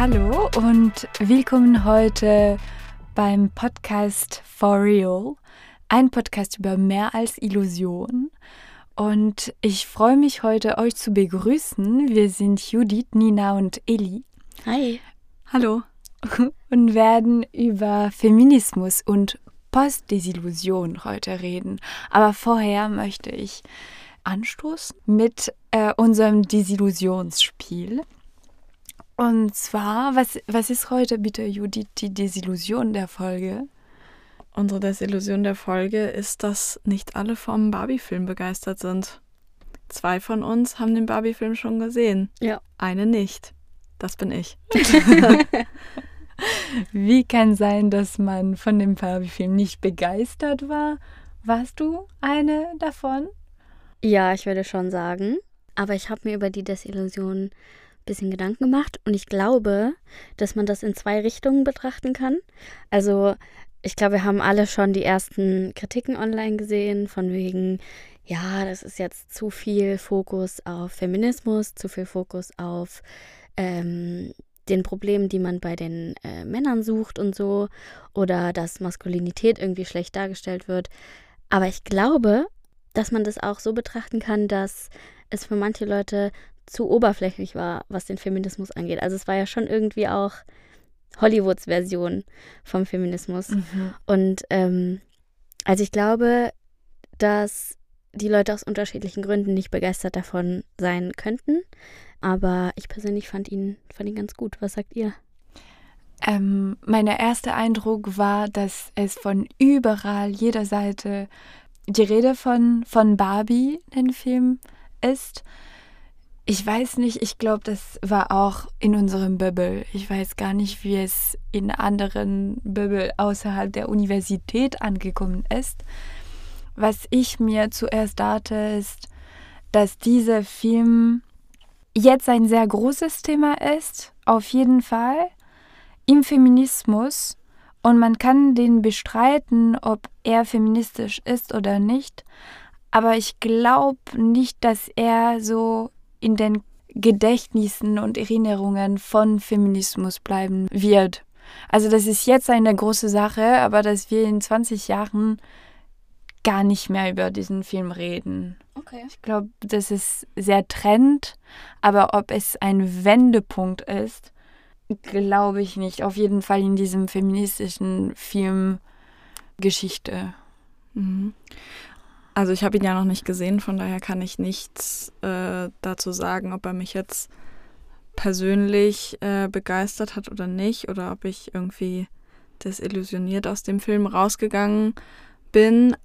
Hallo und willkommen heute beim Podcast For Real, ein Podcast über mehr als Illusion. Und ich freue mich heute, euch zu begrüßen. Wir sind Judith, Nina und Eli. Hi. Hallo. Und werden über Feminismus und Postdesillusion heute reden. Aber vorher möchte ich anstoßen mit äh, unserem Desillusionsspiel. Und zwar, was, was ist heute bitte, Judith, die Desillusion der Folge? Unsere Desillusion der Folge ist, dass nicht alle vom Barbie-Film begeistert sind. Zwei von uns haben den Barbie-Film schon gesehen. Ja. Eine nicht. Das bin ich. Wie kann sein, dass man von dem Barbie-Film nicht begeistert war? Warst du eine davon? Ja, ich würde schon sagen. Aber ich habe mir über die Desillusion bisschen Gedanken gemacht und ich glaube, dass man das in zwei Richtungen betrachten kann. Also, ich glaube, wir haben alle schon die ersten Kritiken online gesehen, von wegen, ja, das ist jetzt zu viel Fokus auf Feminismus, zu viel Fokus auf ähm, den Problemen, die man bei den äh, Männern sucht und so, oder dass Maskulinität irgendwie schlecht dargestellt wird. Aber ich glaube, dass man das auch so betrachten kann, dass es für manche Leute zu oberflächlich war, was den Feminismus angeht. Also es war ja schon irgendwie auch Hollywoods Version vom Feminismus. Mhm. Und ähm, also ich glaube, dass die Leute aus unterschiedlichen Gründen nicht begeistert davon sein könnten. Aber ich persönlich fand ihn, fand ihn ganz gut. Was sagt ihr? Ähm, mein erster Eindruck war, dass es von überall, jeder Seite die Rede von, von Barbie, den Film, ist. Ich weiß nicht, ich glaube, das war auch in unserem Bubble. Ich weiß gar nicht, wie es in anderen Bubble außerhalb der Universität angekommen ist. Was ich mir zuerst dachte, ist, dass dieser Film jetzt ein sehr großes Thema ist, auf jeden Fall, im Feminismus. Und man kann den bestreiten, ob er feministisch ist oder nicht. Aber ich glaube nicht, dass er so in den Gedächtnissen und Erinnerungen von Feminismus bleiben wird. Also das ist jetzt eine große Sache, aber dass wir in 20 Jahren gar nicht mehr über diesen Film reden. Okay. Ich glaube, das ist sehr trend, aber ob es ein Wendepunkt ist, glaube ich nicht. Auf jeden Fall in diesem feministischen Film Geschichte. Mhm. Also ich habe ihn ja noch nicht gesehen, von daher kann ich nichts äh, dazu sagen, ob er mich jetzt persönlich äh, begeistert hat oder nicht, oder ob ich irgendwie desillusioniert aus dem Film rausgegangen bin.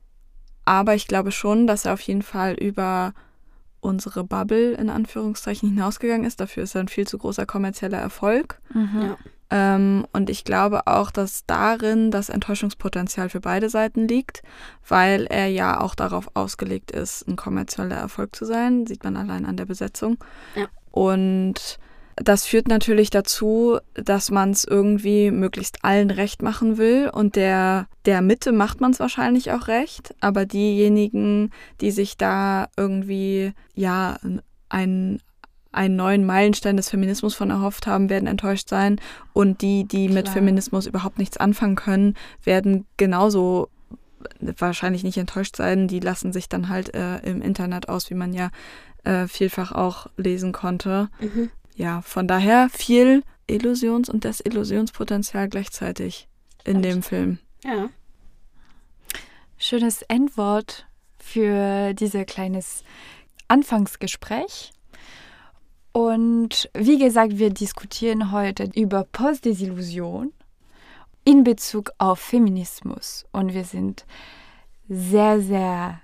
Aber ich glaube schon, dass er auf jeden Fall über unsere Bubble in Anführungszeichen hinausgegangen ist. Dafür ist er ein viel zu großer kommerzieller Erfolg. Mhm. Ja. Ähm, und ich glaube auch, dass darin das Enttäuschungspotenzial für beide Seiten liegt, weil er ja auch darauf ausgelegt ist, ein kommerzieller Erfolg zu sein. Sieht man allein an der Besetzung. Ja. Und das führt natürlich dazu, dass man es irgendwie möglichst allen recht machen will und der, der Mitte macht man es wahrscheinlich auch recht, aber diejenigen, die sich da irgendwie, ja, einen, einen neuen Meilenstein des Feminismus von erhofft haben, werden enttäuscht sein und die, die Klar. mit Feminismus überhaupt nichts anfangen können, werden genauso wahrscheinlich nicht enttäuscht sein. Die lassen sich dann halt äh, im Internet aus, wie man ja äh, vielfach auch lesen konnte. Mhm ja, von daher viel Illusions- und Desillusionspotenzial gleichzeitig in dem Film. Ja. Schönes Endwort für dieses kleines Anfangsgespräch. Und wie gesagt, wir diskutieren heute über Postdesillusion in Bezug auf Feminismus. Und wir sind sehr, sehr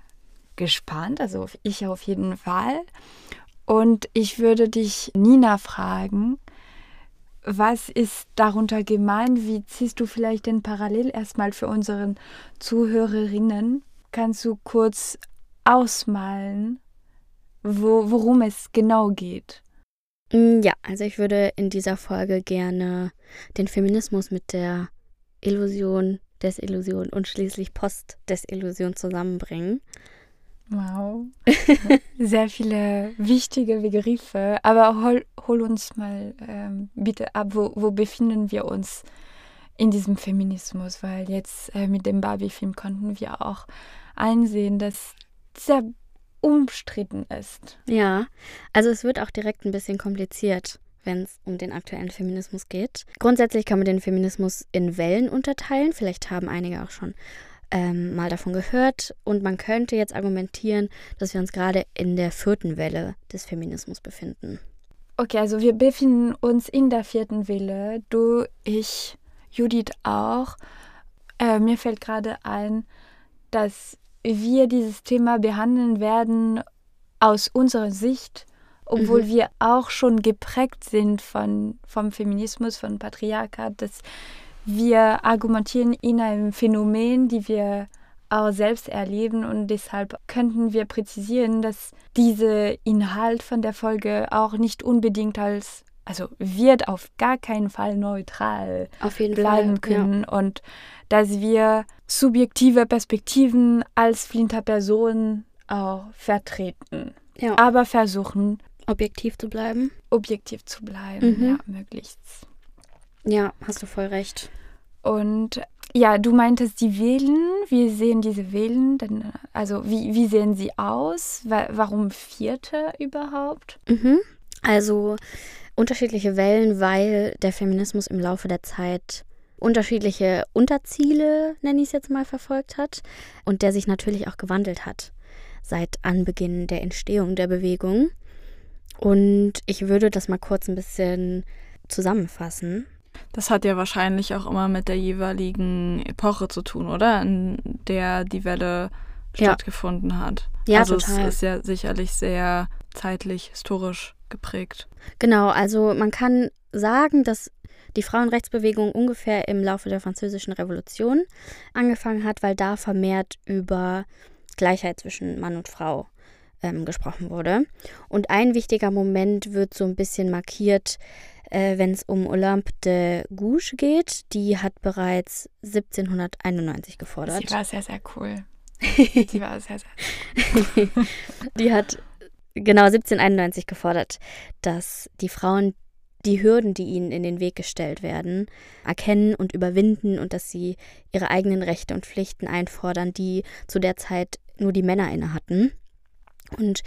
gespannt, also ich auf jeden Fall. Und ich würde dich, Nina, fragen, was ist darunter gemeint? Wie ziehst du vielleicht den Parallel erstmal für unseren Zuhörerinnen? Kannst du kurz ausmalen, wo, worum es genau geht? Mm, ja, also ich würde in dieser Folge gerne den Feminismus mit der Illusion, Desillusion und schließlich Post-Desillusion zusammenbringen. Wow. Sehr viele wichtige Begriffe. Aber hol, hol uns mal ähm, bitte ab, wo, wo befinden wir uns in diesem Feminismus? Weil jetzt äh, mit dem Barbie-Film konnten wir auch einsehen, dass sehr umstritten ist. Ja, also es wird auch direkt ein bisschen kompliziert, wenn es um den aktuellen Feminismus geht. Grundsätzlich kann man den Feminismus in Wellen unterteilen. Vielleicht haben einige auch schon ähm, mal davon gehört. Und man könnte jetzt argumentieren, dass wir uns gerade in der vierten Welle des Feminismus befinden. Okay, also wir befinden uns in der vierten Welle. Du, ich, Judith auch. Äh, mir fällt gerade ein, dass wir dieses Thema behandeln werden aus unserer Sicht, obwohl mhm. wir auch schon geprägt sind von, vom Feminismus, von Patriarchat, dass wir argumentieren in einem Phänomen, die wir auch selbst erleben und deshalb könnten wir präzisieren, dass dieser Inhalt von der Folge auch nicht unbedingt als, also wird auf gar keinen Fall neutral bleiben Fall, können ja. und dass wir subjektive Perspektiven als Flinterperson auch vertreten, ja. aber versuchen objektiv zu bleiben. Objektiv zu bleiben, mhm. ja, möglichst. Ja, hast du voll recht. Und ja, du meintest die Wellen. Wie sehen diese Wellen denn? Also wie, wie sehen sie aus? Warum vierte überhaupt? Mhm. Also unterschiedliche Wellen, weil der Feminismus im Laufe der Zeit unterschiedliche Unterziele, nenne ich es jetzt mal, verfolgt hat und der sich natürlich auch gewandelt hat seit Anbeginn der Entstehung der Bewegung. Und ich würde das mal kurz ein bisschen zusammenfassen. Das hat ja wahrscheinlich auch immer mit der jeweiligen Epoche zu tun, oder? In der die Welle ja. stattgefunden hat. Ja, also total. es ist ja sicherlich sehr zeitlich, historisch geprägt. Genau, also man kann sagen, dass die Frauenrechtsbewegung ungefähr im Laufe der Französischen Revolution angefangen hat, weil da vermehrt über Gleichheit zwischen Mann und Frau ähm, gesprochen wurde. Und ein wichtiger Moment wird so ein bisschen markiert, äh, wenn es um Olympe de Gouges geht. Die hat bereits 1791 gefordert. Sie war sehr, sehr cool. Sie war sehr, sehr. die hat genau 1791 gefordert, dass die Frauen die Hürden, die ihnen in den Weg gestellt werden, erkennen und überwinden und dass sie ihre eigenen Rechte und Pflichten einfordern, die zu der Zeit nur die Männer inne hatten. Und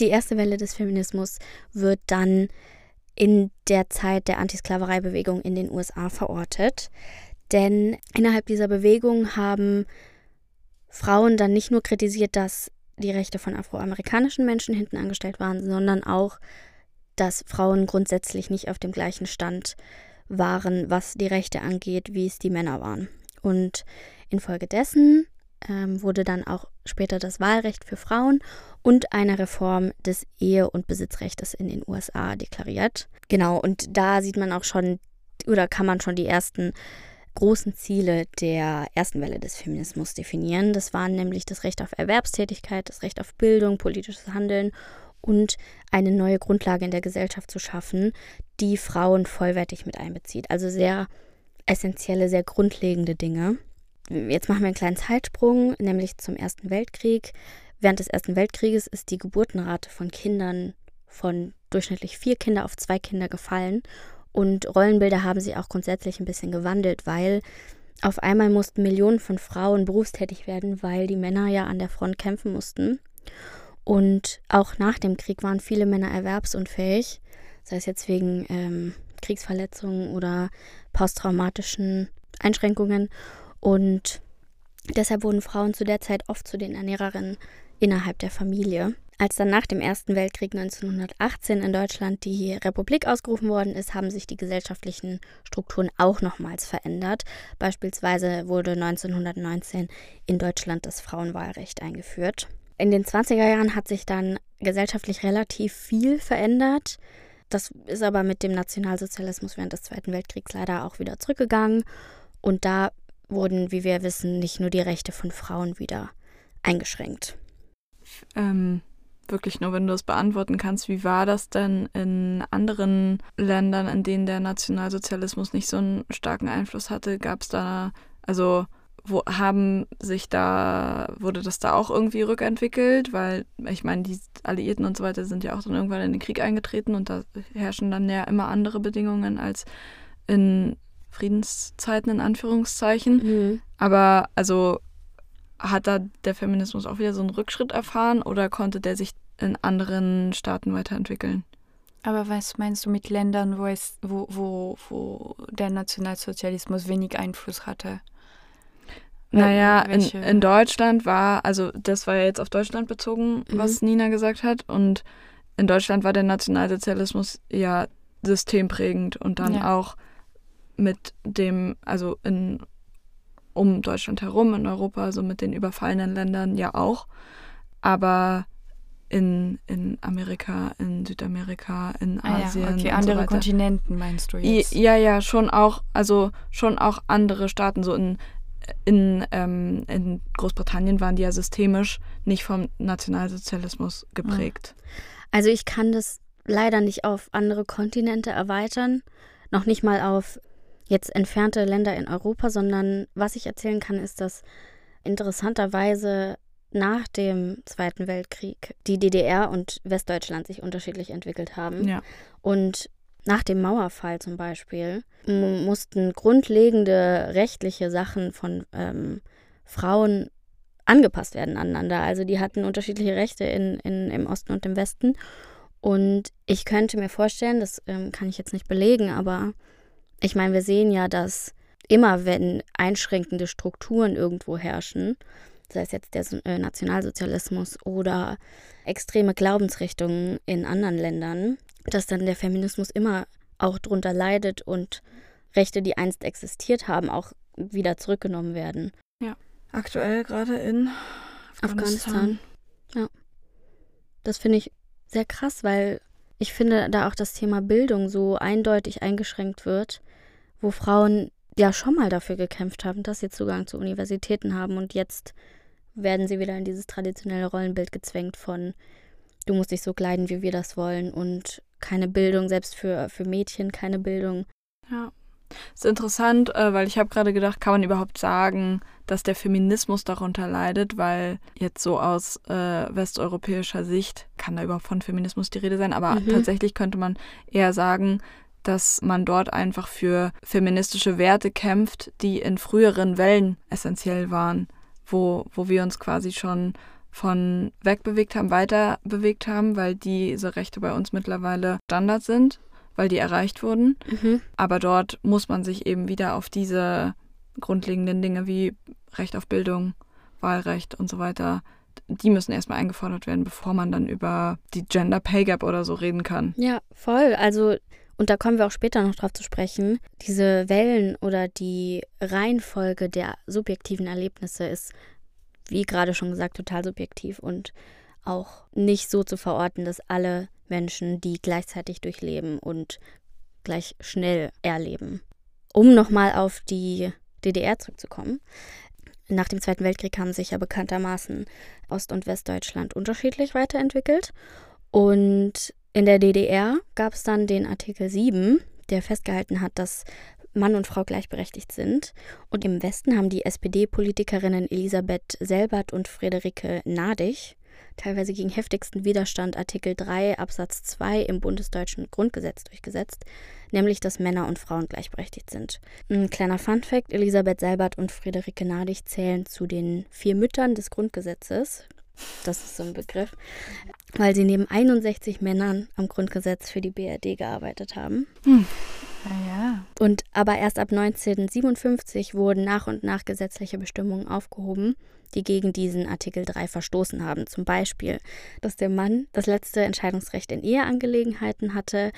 die erste Welle des Feminismus wird dann in der Zeit der Antisklavereibewegung in den USA verortet. Denn innerhalb dieser Bewegung haben Frauen dann nicht nur kritisiert, dass die Rechte von afroamerikanischen Menschen hinten angestellt waren, sondern auch dass Frauen grundsätzlich nicht auf dem gleichen Stand waren, was die Rechte angeht, wie es die Männer waren. Und infolgedessen ähm, wurde dann auch später das Wahlrecht für Frauen und eine Reform des Ehe- und Besitzrechts in den USA deklariert. Genau, und da sieht man auch schon, oder kann man schon die ersten großen Ziele der ersten Welle des Feminismus definieren. Das waren nämlich das Recht auf Erwerbstätigkeit, das Recht auf Bildung, politisches Handeln und eine neue Grundlage in der Gesellschaft zu schaffen, die Frauen vollwertig mit einbezieht. Also sehr essentielle, sehr grundlegende Dinge. Jetzt machen wir einen kleinen Zeitsprung, nämlich zum Ersten Weltkrieg. Während des Ersten Weltkrieges ist die Geburtenrate von Kindern von durchschnittlich vier Kinder auf zwei Kinder gefallen. Und Rollenbilder haben sich auch grundsätzlich ein bisschen gewandelt, weil auf einmal mussten Millionen von Frauen berufstätig werden, weil die Männer ja an der Front kämpfen mussten. Und auch nach dem Krieg waren viele Männer erwerbsunfähig, sei es jetzt wegen ähm, Kriegsverletzungen oder posttraumatischen Einschränkungen. Und deshalb wurden Frauen zu der Zeit oft zu den Ernährerinnen innerhalb der Familie. Als dann nach dem Ersten Weltkrieg 1918 in Deutschland die Republik ausgerufen worden ist, haben sich die gesellschaftlichen Strukturen auch nochmals verändert. Beispielsweise wurde 1919 in Deutschland das Frauenwahlrecht eingeführt. In den 20er Jahren hat sich dann gesellschaftlich relativ viel verändert. Das ist aber mit dem Nationalsozialismus während des Zweiten Weltkriegs leider auch wieder zurückgegangen. Und da wurden, wie wir wissen, nicht nur die Rechte von Frauen wieder eingeschränkt. Ähm, wirklich nur, wenn du es beantworten kannst, wie war das denn in anderen Ländern, in denen der Nationalsozialismus nicht so einen starken Einfluss hatte? Gab es da, also wo haben sich da, wurde das da auch irgendwie rückentwickelt? Weil, ich meine, die Alliierten und so weiter sind ja auch dann irgendwann in den Krieg eingetreten und da herrschen dann ja immer andere Bedingungen als in Friedenszeiten, in Anführungszeichen. Mhm. Aber also hat da der Feminismus auch wieder so einen Rückschritt erfahren oder konnte der sich in anderen Staaten weiterentwickeln? Aber was meinst du mit Ländern, wo es, wo, wo, wo der Nationalsozialismus wenig Einfluss hatte? Naja, in, in Deutschland war, also das war ja jetzt auf Deutschland bezogen, was Nina gesagt hat. Und in Deutschland war der Nationalsozialismus ja systemprägend und dann Ja. auch mit dem, also in um Deutschland herum in Europa, also mit den überfallenen Ländern ja auch. Aber in, in Amerika, in Südamerika, in Ah Asien. ja, okay, andere so. Kontinenten meinst du jetzt? Ja, ja, schon auch, also schon auch andere Staaten, so in, in, ähm, in Großbritannien waren die ja systemisch nicht vom Nationalsozialismus geprägt. Also ich kann das leider nicht auf andere Kontinente erweitern, noch nicht mal auf jetzt entfernte Länder in Europa, sondern was ich erzählen kann, ist, dass interessanterweise nach dem Zweiten Weltkrieg die DDR und Westdeutschland sich unterschiedlich entwickelt haben. Ja. Und nach dem Mauerfall zum Beispiel mu- mussten grundlegende rechtliche Sachen von ähm, Frauen angepasst werden aneinander. Also die hatten unterschiedliche Rechte in, in, im Osten und im Westen. Und ich könnte mir vorstellen, das ähm, kann ich jetzt nicht belegen, aber ich meine, wir sehen ja, dass immer wenn einschränkende Strukturen irgendwo herrschen, sei es jetzt der äh, Nationalsozialismus oder extreme Glaubensrichtungen in anderen Ländern, dass dann der Feminismus immer auch drunter leidet und Rechte, die einst existiert haben, auch wieder zurückgenommen werden. Aktuell gerade in Afghanistan. Afghanistan. Ja. Das finde ich sehr krass, weil ich finde, da auch das Thema Bildung so eindeutig eingeschränkt wird, wo Frauen ja schon mal dafür gekämpft haben, dass sie Zugang zu Universitäten haben und jetzt werden sie wieder in dieses traditionelle Rollenbild gezwängt von du musst dich so kleiden, wie wir das wollen und keine Bildung, selbst für, für Mädchen keine Bildung. Ja. Ist interessant, äh, weil ich habe gerade gedacht, kann man überhaupt sagen, dass der Feminismus darunter leidet, weil jetzt so aus äh, westeuropäischer Sicht kann da überhaupt von Feminismus die Rede sein, aber Mhm. tatsächlich könnte man eher sagen, dass man dort einfach für feministische Werte kämpft, die in früheren Wellen essentiell waren, wo, wo wir uns quasi schon von wegbewegt haben, weiter bewegt haben, weil diese Rechte bei uns mittlerweile Standard sind, weil die erreicht wurden. Mhm. Aber dort muss man sich eben wieder auf diese grundlegenden Dinge wie Recht auf Bildung, Wahlrecht und so weiter, die müssen erstmal eingefordert werden, bevor man dann über die Gender Pay Gap oder so reden kann. Ja, voll. Also, und da kommen wir auch später noch drauf zu sprechen. Diese Wellen oder die Reihenfolge der subjektiven Erlebnisse ist, wie gerade schon gesagt, total subjektiv und auch nicht so zu verorten, dass alle Menschen die gleichzeitig durchleben und gleich schnell erleben. Um nochmal auf die DDR zurückzukommen. Nach dem Zweiten Weltkrieg haben sich ja bekanntermaßen Ost- und Westdeutschland unterschiedlich weiterentwickelt. Und in der DDR gab es dann den Artikel 7, der festgehalten hat, dass Mann und Frau gleichberechtigt sind. Und im Westen haben die SPD-Politikerinnen Elisabeth Selbert und Friederike Nadig teilweise gegen heftigsten Widerstand Artikel 3 Absatz 2 im bundesdeutschen Grundgesetz durchgesetzt, nämlich dass Männer und Frauen gleichberechtigt sind. Ein kleiner Funfact, Elisabeth Selbert und Friederike Nadig zählen zu den vier Müttern des Grundgesetzes. Das ist so ein Begriff, weil sie neben 61 Männern am Grundgesetz für die BRD gearbeitet haben. Naja. Und aber erst ab 1957 wurden nach und nach gesetzliche Bestimmungen aufgehoben, die gegen diesen Artikel 3 verstoßen haben. Zum Beispiel, dass der Mann das letzte Entscheidungsrecht in Eheangelegenheiten hatte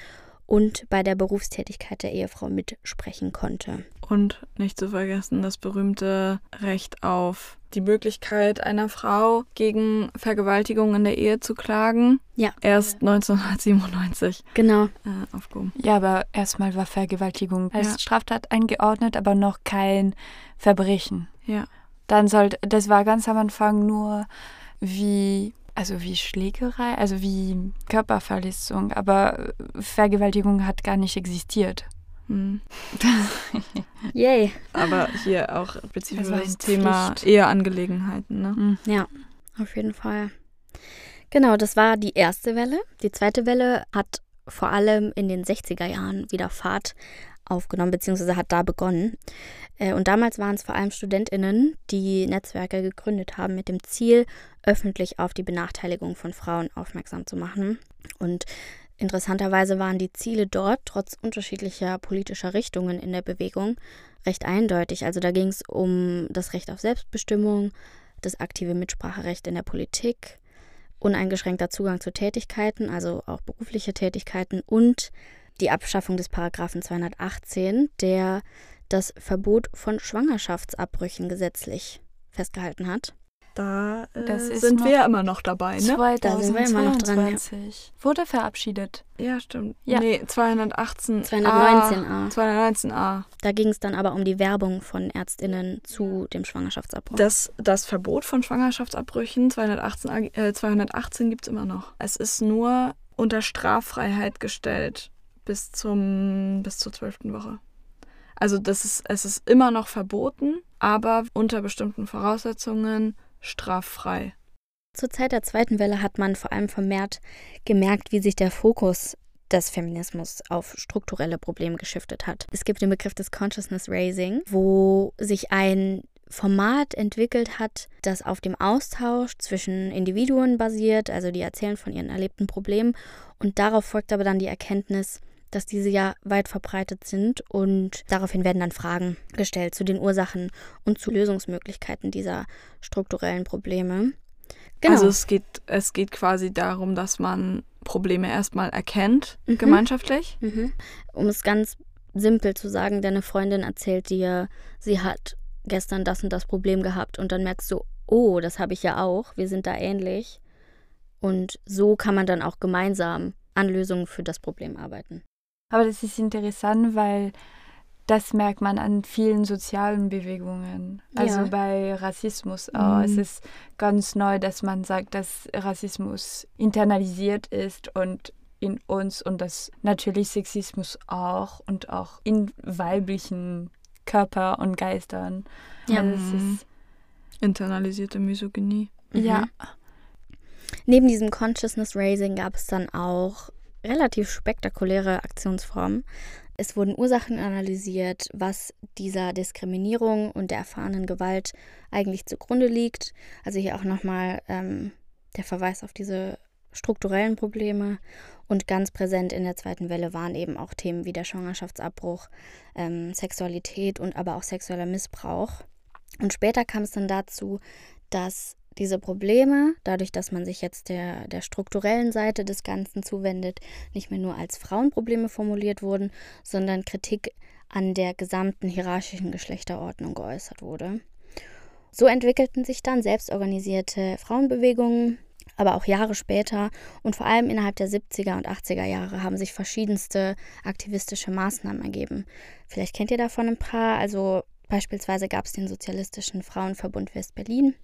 und bei der Berufstätigkeit der Ehefrau mitsprechen konnte. Und nicht zu vergessen das berühmte Recht auf die Möglichkeit einer Frau gegen Vergewaltigung in der Ehe zu klagen. Ja. Erst 1997 Genau. äh, aufgehoben. Ja, aber erstmal war Vergewaltigung als Ja. Straftat eingeordnet, aber noch kein Verbrechen. Ja. Dann sollte, das war ganz am Anfang nur wie, also wie Schlägerei, also wie Körperverletzung, aber Vergewaltigung hat gar nicht existiert. Hm. Yay. Aber hier auch spezifisch Das das Thema. Eheangelegenheiten. Ne? Mhm. Ja, auf jeden Fall. Genau, das war die erste Welle. Die zweite Welle hat vor allem in den 60er Jahren wieder Fahrt aufgenommen, beziehungsweise hat da begonnen. Äh, Und damals waren es vor allem StudentInnen, die Netzwerke gegründet haben mit dem Ziel, öffentlich auf die Benachteiligung von Frauen aufmerksam zu machen. Und interessanterweise waren die Ziele dort, trotz unterschiedlicher politischer Richtungen in der Bewegung, recht eindeutig. Also da ging es um das Recht auf Selbstbestimmung, das aktive Mitspracherecht in der Politik, uneingeschränkter Zugang zu Tätigkeiten, also auch berufliche Tätigkeiten und die Abschaffung des Paragraphen 218, der das Verbot von Schwangerschaftsabbrüchen gesetzlich festgehalten hat. Da äh, sind wir ja immer noch dabei, ne? Da sind wir immer noch dran, ja. 2022. Wurde verabschiedet. Ja, stimmt. Ja. Nee, 218. 219a. 219a. Da ging es dann aber um die Werbung von Ärztinnen zu dem Schwangerschaftsabbruch. Das, das Verbot von Schwangerschaftsabbrüchen 218, AG äh, 218 gibt es immer noch. Es ist nur unter Straffreiheit gestellt bis, zum, bis zur zwölften Woche. Also das ist, es ist immer noch verboten, aber unter bestimmten Voraussetzungen straffrei. Zur Zeit der zweiten Welle hat man vor allem vermehrt gemerkt, wie sich der Fokus des Feminismus auf strukturelle Probleme geschiftet hat. Es gibt den Begriff des Consciousness Raising, wo sich ein Format entwickelt hat, das auf dem Austausch zwischen Individuen basiert, also die erzählen von ihren erlebten Problemen und darauf folgt aber dann die Erkenntnis, dass diese ja weit verbreitet sind und daraufhin werden dann Fragen gestellt zu den Ursachen und zu Lösungsmöglichkeiten dieser strukturellen Probleme. Genau. Also es geht, es geht quasi darum, dass man Probleme erstmal erkennt, Mhm. gemeinschaftlich. Mhm. Um es ganz simpel zu sagen, deine Freundin erzählt dir, sie hat gestern das und das Problem gehabt und dann merkst du, oh, das habe ich ja auch, wir sind da ähnlich. Und so kann man dann auch gemeinsam an Lösungen für das Problem arbeiten. Aber das ist interessant, weil das merkt man an vielen sozialen Bewegungen. Also Ja. bei Rassismus auch. Es Mhm. ist ganz neu, dass man sagt, dass Rassismus internalisiert ist und in uns und dass natürlich Sexismus auch und auch in weiblichen Körper und Geistern. Ja. Also es Mhm. ist, Internalisierte Misogynie. ja. Mhm. Neben diesem Consciousness Raising gab es dann auch relativ spektakuläre Aktionsformen. Es wurden Ursachen analysiert, was dieser Diskriminierung und der erfahrenen Gewalt eigentlich zugrunde liegt. Also hier auch nochmal ähm, der Verweis auf diese strukturellen Probleme. Und ganz präsent in der zweiten Welle waren eben auch Themen wie der Schwangerschaftsabbruch, ähm, Sexualität und aber auch sexueller Missbrauch. Und später kam es dann dazu, dass diese Probleme, dadurch, dass man sich jetzt der, der strukturellen Seite des Ganzen zuwendet, nicht mehr nur als Frauenprobleme formuliert wurden, sondern Kritik an der gesamten hierarchischen Geschlechterordnung geäußert wurde. So entwickelten sich dann selbstorganisierte Frauenbewegungen, aber auch Jahre später und vor allem innerhalb der 70er und 80er Jahre haben sich verschiedenste aktivistische Maßnahmen ergeben. Vielleicht kennt ihr davon ein paar, also beispielsweise gab es den Sozialistischen Frauenverbund West-Berlin.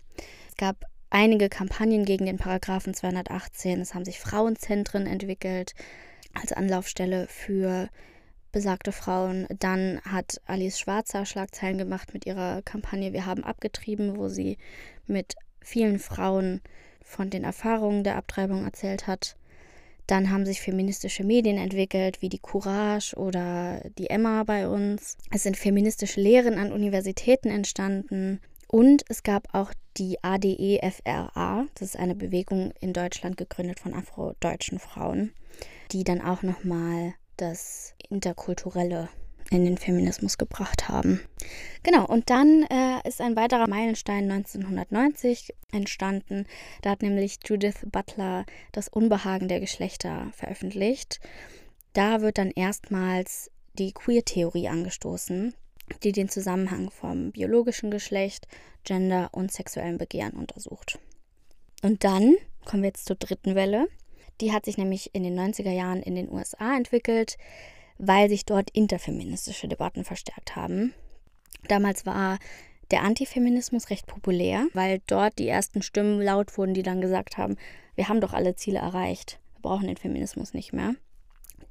Es gab einige Kampagnen gegen den Paragraphen 218. Es haben sich Frauenzentren entwickelt als Anlaufstelle für besagte Frauen. Dann hat Alice Schwarzer Schlagzeilen gemacht mit ihrer Kampagne Wir haben abgetrieben, wo sie mit vielen Frauen von den Erfahrungen der Abtreibung erzählt hat. Dann haben sich feministische Medien entwickelt, wie die Courage oder die Emma bei uns. Es sind feministische Lehren an Universitäten entstanden. Und es gab auch die E ADEFRA, das ist eine Bewegung in Deutschland gegründet von afrodeutschen Frauen, die dann auch nochmal das Interkulturelle in den Feminismus gebracht haben. Genau, und dann äh, ist ein weiterer Meilenstein 1990 entstanden. Da hat nämlich Judith Butler das Unbehagen der Geschlechter veröffentlicht. Da wird dann erstmals die Queer-Theorie angestoßen, die den Zusammenhang vom biologischen Geschlecht, Gender und sexuellem Begehren untersucht. Und dann kommen wir jetzt zur dritten Welle. Die hat sich nämlich in den 90er Jahren in den USA entwickelt, weil sich dort interfeministische Debatten verstärkt haben. Damals war der Antifeminismus recht populär, weil dort die ersten Stimmen laut wurden, die dann gesagt haben, wir haben doch alle Ziele erreicht, wir brauchen den Feminismus nicht mehr.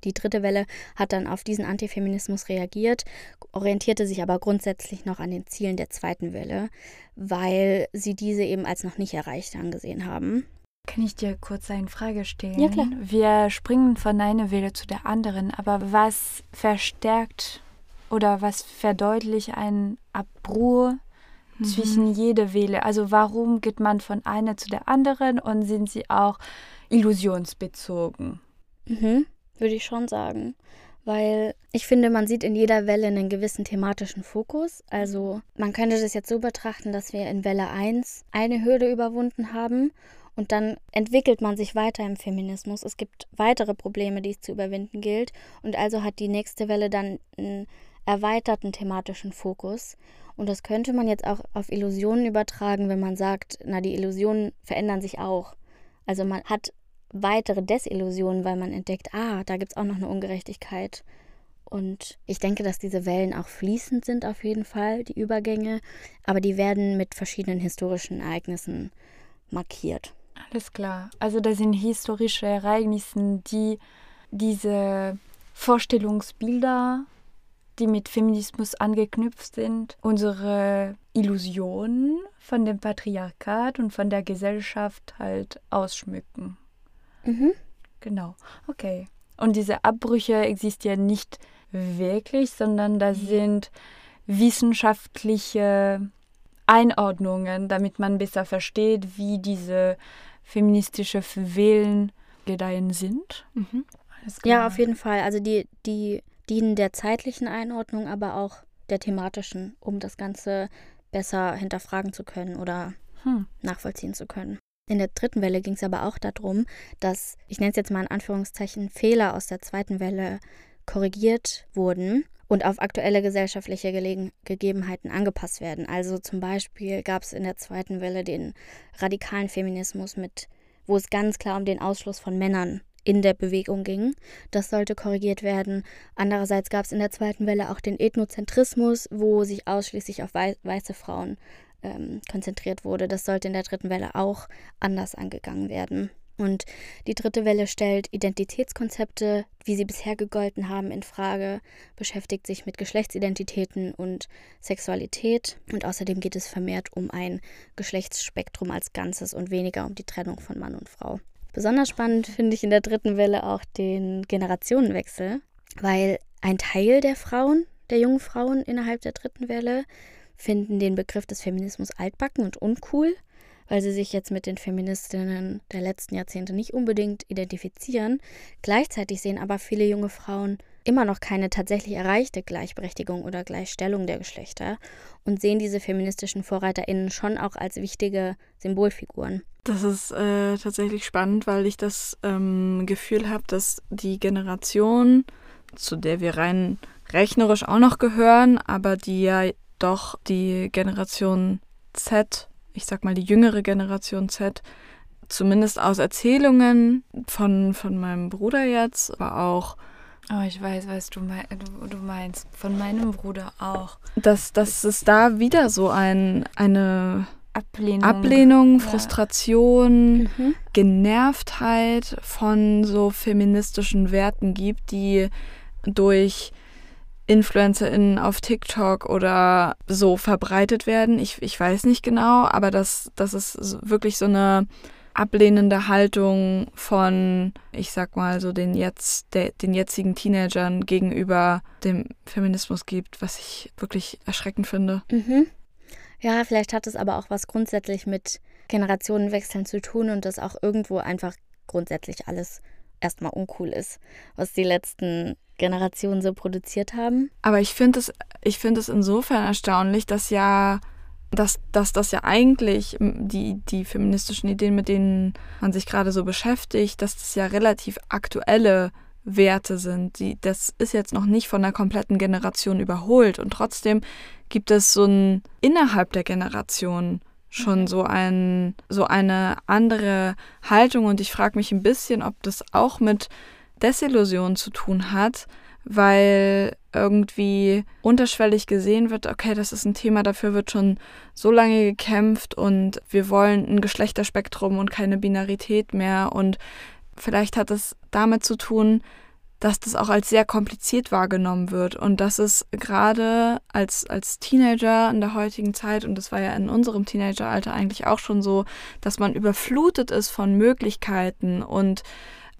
Die dritte Welle hat dann auf diesen Antifeminismus reagiert, orientierte sich aber grundsätzlich noch an den Zielen der zweiten Welle, weil sie diese eben als noch nicht erreicht angesehen haben. Kann ich dir kurz eine Frage stellen? Ja, klar. Wir springen von einer Welle zu der anderen, aber was verstärkt oder was verdeutlicht einen Abbruch mhm. zwischen jeder Welle? Also warum geht man von einer zu der anderen und sind sie auch illusionsbezogen? Mhm, würde ich schon sagen. Weil ich finde, man sieht in jeder Welle einen gewissen thematischen Fokus. Also man könnte das jetzt so betrachten, dass wir in Welle 1 eine Hürde überwunden haben und dann entwickelt man sich weiter im Feminismus. Es gibt weitere Probleme, die es zu überwinden gilt. Und also hat die nächste Welle dann einen erweiterten thematischen Fokus. Und das könnte man jetzt auch auf Illusionen übertragen, wenn man sagt, na, die Illusionen verändern sich auch. Also man hat weitere Desillusionen, weil man entdeckt, ah, da gibt es auch noch eine Ungerechtigkeit. Und ich denke, dass diese Wellen auch fließend sind auf jeden Fall, die Übergänge, aber die werden mit verschiedenen historischen Ereignissen markiert. Alles klar. Also das sind historische Ereignisse, die diese Vorstellungsbilder, die mit Feminismus angeknüpft sind, unsere Illusionen von dem Patriarchat und von der Gesellschaft halt ausschmücken. Mhm. Genau. Okay. Und diese Abbrüche existieren nicht wirklich, sondern das sind wissenschaftliche Einordnungen, damit man besser versteht, wie diese feministische Wählen gedeihen sind. Mhm. Ja, auf jeden Fall. Also die, die dienen der zeitlichen Einordnung, aber auch der thematischen, um das Ganze besser hinterfragen zu können oder hm. nachvollziehen zu können. In der dritten Welle ging es aber auch darum, dass, ich nenne es jetzt mal in Anführungszeichen, Fehler aus der zweiten Welle korrigiert wurden und auf aktuelle gesellschaftliche Gelegen Gegebenheiten angepasst werden. Also zum Beispiel gab es in der zweiten Welle den radikalen Feminismus mit, wo es ganz klar um den Ausschluss von Männern in der Bewegung ging. Das sollte korrigiert werden. Andererseits gab es in der zweiten Welle auch den Ethnozentrismus, wo sich ausschließlich auf wei weiße Frauen ähm, konzentriert wurde. Das sollte in der dritten Welle auch anders angegangen werden. Und die dritte Welle stellt Identitätskonzepte, wie sie bisher gegolten haben, in Frage, beschäftigt sich mit Geschlechtsidentitäten und Sexualität und außerdem geht es vermehrt um ein Geschlechtsspektrum als Ganzes und weniger um die Trennung von Mann und Frau. Besonders spannend finde ich in der dritten Welle auch den Generationenwechsel, weil ein Teil der Frauen, der jungen Frauen innerhalb der dritten Welle, finden den Begriff des Feminismus altbacken und uncool, weil sie sich jetzt mit den Feministinnen der letzten Jahrzehnte nicht unbedingt identifizieren. Gleichzeitig sehen aber viele junge Frauen immer noch keine tatsächlich erreichte Gleichberechtigung oder Gleichstellung der Geschlechter und sehen diese feministischen VorreiterInnen schon auch als wichtige Symbolfiguren. Das ist äh, tatsächlich spannend, weil ich das ähm, Gefühl habe, dass die Generation, zu der wir rein rechnerisch auch noch gehören, aber die ja doch die Generation Z, ich sag mal die jüngere Generation Z, zumindest aus Erzählungen von, von meinem Bruder jetzt, aber auch Oh, ich weiß, was du, mein, du, du, meinst. Von meinem Bruder auch. Dass, dass es da wieder so ein, eine Ablehnung, Ablehnung Frustration, mhm. Genervtheit von so feministischen Werten gibt, die durch InfluencerInnen auf TikTok oder so verbreitet werden. Ich, ich weiß nicht genau, aber das, das ist wirklich so eine ablehnende Haltung von, ich sag mal, so den jetzt, der, den jetzigen Teenagern gegenüber dem Feminismus gibt, was ich wirklich erschreckend finde. Mhm. Ja, vielleicht hat es aber auch was grundsätzlich mit Generationenwechseln zu tun und dass auch irgendwo einfach grundsätzlich alles erstmal uncool ist, was die letzten Generationen so produziert haben. Aber ich finde es, ich finde es insofern erstaunlich, dass ja, dass, dass das ja eigentlich die, die feministischen Ideen, mit denen man sich gerade so beschäftigt, dass das ja relativ aktuelle Werte sind. Die, das ist jetzt noch nicht von der kompletten Generation überholt und trotzdem gibt es so ein innerhalb der Generation schon mhm. so ein so eine andere Haltung und ich frage mich ein bisschen, ob das auch mit Desillusion zu tun hat, weil irgendwie unterschwellig gesehen wird, okay, das ist ein Thema, dafür wird schon so lange gekämpft und wir wollen ein Geschlechterspektrum und keine Binarität mehr. Und vielleicht hat es damit zu tun, dass das auch als sehr kompliziert wahrgenommen wird und dass es gerade als, als Teenager in der heutigen Zeit, und das war ja in unserem Teenageralter eigentlich auch schon so, dass man überflutet ist von Möglichkeiten und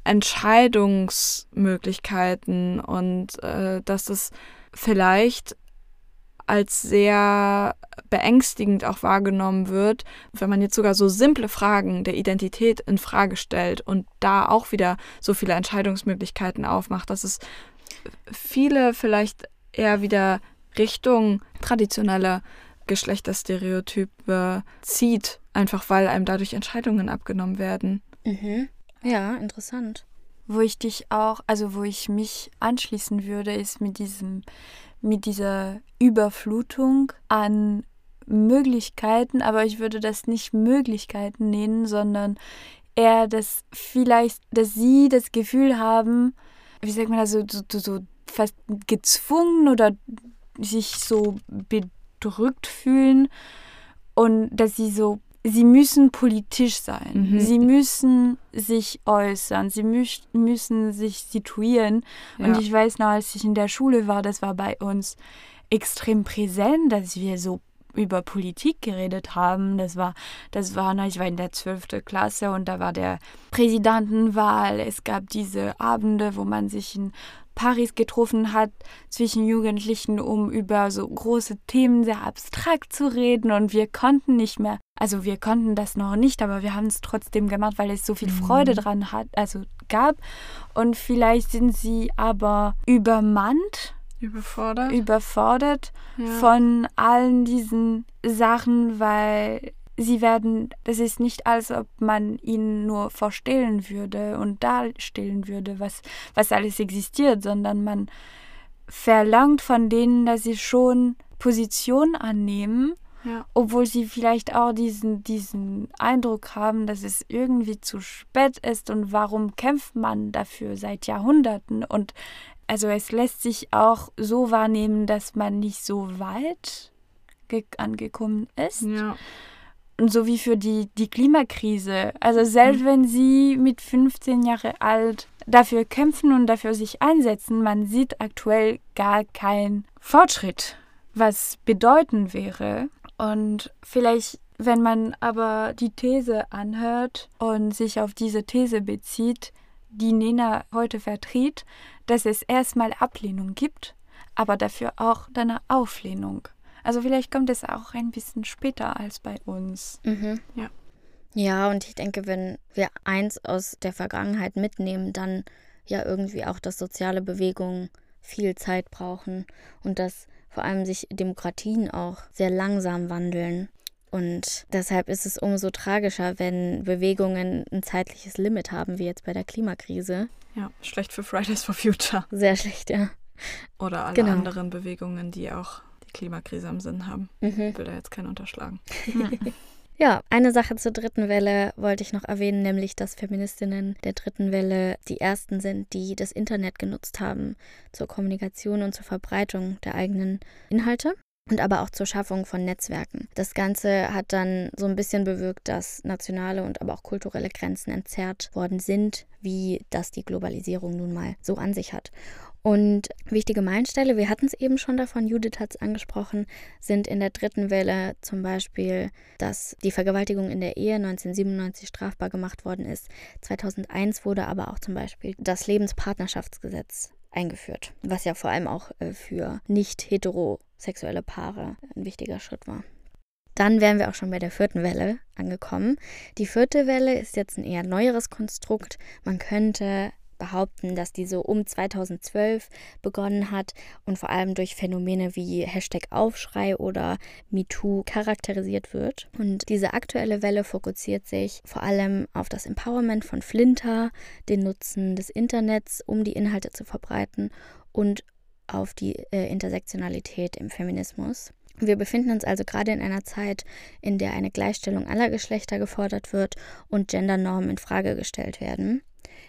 Entscheidungsmöglichkeiten und äh, dass es vielleicht als sehr beängstigend auch wahrgenommen wird, wenn man jetzt sogar so simple Fragen der Identität in Frage stellt und da auch wieder so viele Entscheidungsmöglichkeiten aufmacht, dass es viele vielleicht eher wieder Richtung traditionelle Geschlechterstereotype zieht, einfach weil einem dadurch Entscheidungen abgenommen werden. Mhm. Ja, interessant. Wo ich dich auch, also wo ich mich anschließen würde, ist mit diesem mit dieser Überflutung an Möglichkeiten, aber ich würde das nicht Möglichkeiten nennen, sondern eher, dass vielleicht, dass sie das Gefühl haben, wie sagt man das, so, so, so fast gezwungen oder sich so bedrückt fühlen und dass sie so sie müssen politisch sein. Mhm. Sie müssen sich äußern. Sie mü müssen sich situieren. Ja. Und ich weiß noch, als ich in der Schule war, das war bei uns extrem präsent, dass wir so über Politik geredet haben. Das war, das war, ich war in der 12. Klasse und da war der Präsidentenwahl. Es gab diese Abende, wo man sich in Paris getroffen hat zwischen Jugendlichen, um über so große Themen sehr abstrakt zu reden. Und wir konnten nicht mehr, also wir konnten das noch nicht, aber wir haben es trotzdem gemacht, weil es so viel mhm. Freude dran hat, also gab. Und vielleicht sind sie aber übermannt Überfordert? Überfordert ja. von allen diesen Sachen, weil sie werden, das ist nicht, als ob man ihnen nur vorstellen würde und darstellen würde, was, was alles existiert, sondern man verlangt von denen, dass sie schon Position annehmen, ja. obwohl sie vielleicht auch diesen, diesen Eindruck haben, dass es irgendwie zu spät ist und warum kämpft man dafür seit Jahrhunderten und also es lässt sich auch so wahrnehmen, dass man nicht so weit angekommen ist. Ja. Und so wie für die, die Klimakrise. Also selbst mhm. wenn sie mit 15 Jahre alt dafür kämpfen und dafür sich einsetzen, man sieht aktuell gar keinen Fortschritt, was bedeuten wäre. Und vielleicht, wenn man aber die These anhört und sich auf diese These bezieht, die Nena heute vertritt, dass es erstmal Ablehnung gibt, aber dafür auch eine Auflehnung. Also vielleicht kommt es auch ein bisschen später als bei uns. Mhm. Ja. Ja, und ich denke, wenn wir eins aus der Vergangenheit mitnehmen, dann ja irgendwie auch, dass soziale Bewegungen viel Zeit brauchen und dass vor allem sich Demokratien auch sehr langsam wandeln. Und deshalb ist es umso tragischer, wenn Bewegungen ein zeitliches Limit haben, wie jetzt bei der Klimakrise. Ja, schlecht für Fridays for Future. Sehr schlecht, ja. Oder alle genau. anderen Bewegungen, die auch die Klimakrise im Sinn haben. Mhm. Ich will da jetzt keinen unterschlagen. Ja, eine Sache zur dritten Welle wollte ich noch erwähnen, nämlich dass Feministinnen der dritten Welle die ersten sind, die das Internet genutzt haben zur Kommunikation und zur Verbreitung der eigenen Inhalte und aber auch zur Schaffung von Netzwerken. Das Ganze hat dann so ein bisschen bewirkt, dass nationale und aber auch kulturelle Grenzen entzerrt worden sind, wie das die Globalisierung nun mal so an sich hat. Und wichtige Meilensteine, wir hatten es eben schon davon, Judith hat es angesprochen, sind in der dritten Welle zum Beispiel, dass die Vergewaltigung in der Ehe 1997 strafbar gemacht worden ist. 2001 wurde aber auch zum Beispiel das Lebenspartnerschaftsgesetz eingeführt, was ja vor allem auch äh, für nicht heterosexuelle Paare ein wichtiger Schritt war. Dann wären wir auch schon bei der vierten Welle angekommen. Die vierte Welle ist jetzt ein eher neueres Konstrukt. Man könnte behaupten, dass diese um 2012 begonnen hat und vor allem durch Phänomene wie Hashtag Aufschrei oder MeToo charakterisiert wird. Und diese aktuelle Welle fokussiert sich vor allem auf das Empowerment von Flinter, den Nutzen des Internets, um die Inhalte zu verbreiten und auf die äh, Intersektionalität im Feminismus. Wir befinden uns also gerade in einer Zeit, in der eine Gleichstellung aller Geschlechter gefordert wird und Gendernormen in Frage gestellt werden.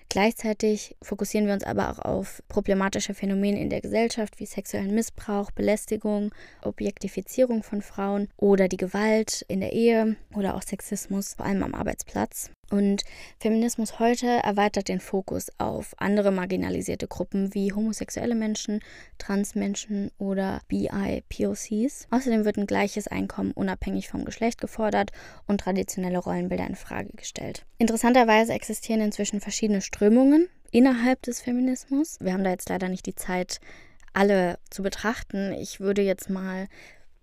Gleichzeitig fokussieren wir uns aber auch auf problematische Phänomene in der Gesellschaft wie sexuellen Missbrauch, Belästigung, Objektifizierung von Frauen oder die Gewalt in der Ehe oder auch Sexismus, vor allem am Arbeitsplatz. Und Feminismus heute erweitert den Fokus auf andere marginalisierte Gruppen wie homosexuelle Menschen, Transmenschen oder BIPOCs. Außerdem wird ein gleiches Einkommen unabhängig vom Geschlecht gefordert und traditionelle Rollenbilder in Frage gestellt. Interessanterweise existieren inzwischen verschiedene Strömungen innerhalb des Feminismus. Wir haben da jetzt leider nicht die Zeit, alle zu betrachten. Ich würde jetzt mal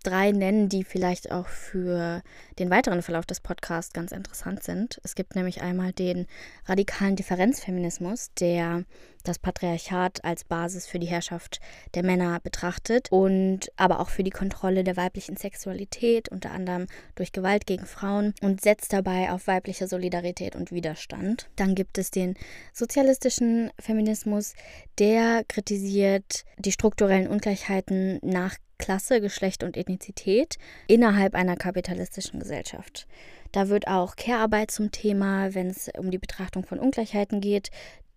drei nennen, die vielleicht auch für den weiteren Verlauf des Podcasts ganz interessant sind. Es gibt nämlich einmal den radikalen Differenzfeminismus, der das Patriarchat als Basis für die Herrschaft der Männer betrachtet und aber auch für die Kontrolle der weiblichen Sexualität, unter anderem durch Gewalt gegen Frauen und setzt dabei auf weibliche Solidarität und Widerstand. Dann gibt es den sozialistischen Feminismus, der kritisiert die strukturellen Ungleichheiten nach Klasse, Geschlecht und Ethnizität innerhalb einer kapitalistischen Gesellschaft. Da wird auch Care-Arbeit zum Thema, wenn es um die Betrachtung von Ungleichheiten geht,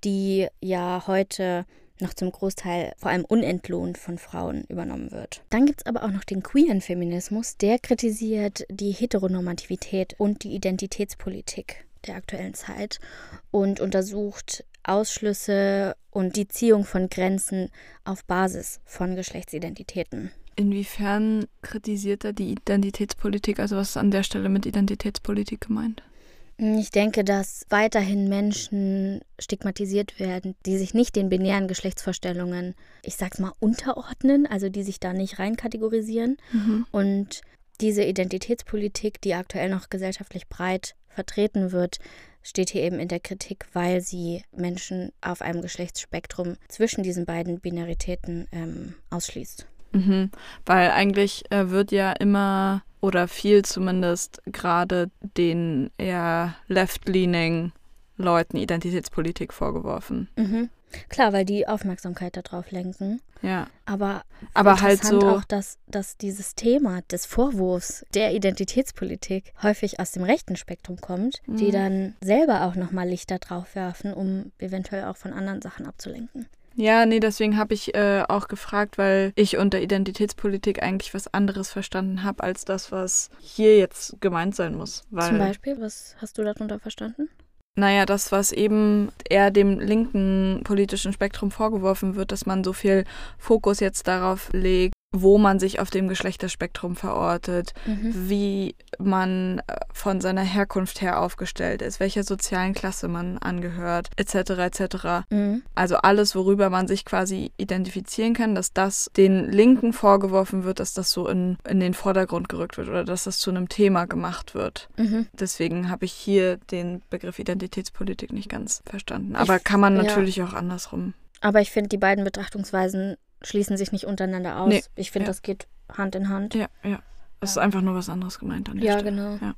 die ja heute noch zum Großteil vor allem unentlohnt von Frauen übernommen wird. Dann gibt es aber auch noch den queeren Feminismus, der kritisiert die Heteronormativität und die Identitätspolitik der aktuellen Zeit und untersucht Ausschlüsse und die Ziehung von Grenzen auf Basis von Geschlechtsidentitäten. Inwiefern kritisiert er die Identitätspolitik? Also was ist an der Stelle mit Identitätspolitik gemeint? Ich denke, dass weiterhin Menschen stigmatisiert werden, die sich nicht den binären Geschlechtsvorstellungen, ich sag's mal, unterordnen, also die sich da nicht reinkategorisieren. Mhm. Und diese Identitätspolitik, die aktuell noch gesellschaftlich breit vertreten wird, steht hier eben in der Kritik, weil sie Menschen auf einem Geschlechtsspektrum zwischen diesen beiden Binaritäten ähm, ausschließt. Mhm, weil eigentlich äh, wird ja immer oder viel zumindest gerade den eher left-leaning Leuten Identitätspolitik vorgeworfen. Mhm. Klar, weil die Aufmerksamkeit darauf lenken. Ja. Aber, aber halt so auch, dass, dass dieses Thema des Vorwurfs der Identitätspolitik häufig aus dem rechten Spektrum kommt, mhm. die dann selber auch nochmal Lichter drauf werfen, um eventuell auch von anderen Sachen abzulenken. Ja, nee, deswegen habe ich äh, auch gefragt, weil ich unter Identitätspolitik eigentlich was anderes verstanden habe, als das, was hier jetzt gemeint sein muss. Zum Beispiel, was hast du darunter verstanden? Naja, das, was eben eher dem linken politischen Spektrum vorgeworfen wird, dass man so viel Fokus jetzt darauf legt, wo man sich auf dem Geschlechterspektrum verortet, mhm. wie man äh, von seiner Herkunft her aufgestellt ist, welcher sozialen Klasse man angehört, etc. etc. Mhm. Also alles, worüber man sich quasi identifizieren kann, dass das den Linken vorgeworfen wird, dass das so in, in den Vordergrund gerückt wird oder dass das zu einem Thema gemacht wird. Mhm. Deswegen habe ich hier den Begriff Identitätspolitik nicht ganz verstanden. Aber ich, kann man natürlich ja. auch andersrum. Aber ich finde, die beiden Betrachtungsweisen schließen sich nicht untereinander aus. Nee. Ich finde, ja. das geht Hand in Hand. Ja, ja. Das ist einfach nur was anderes gemeint an der Ja, Stelle. genau. Ja.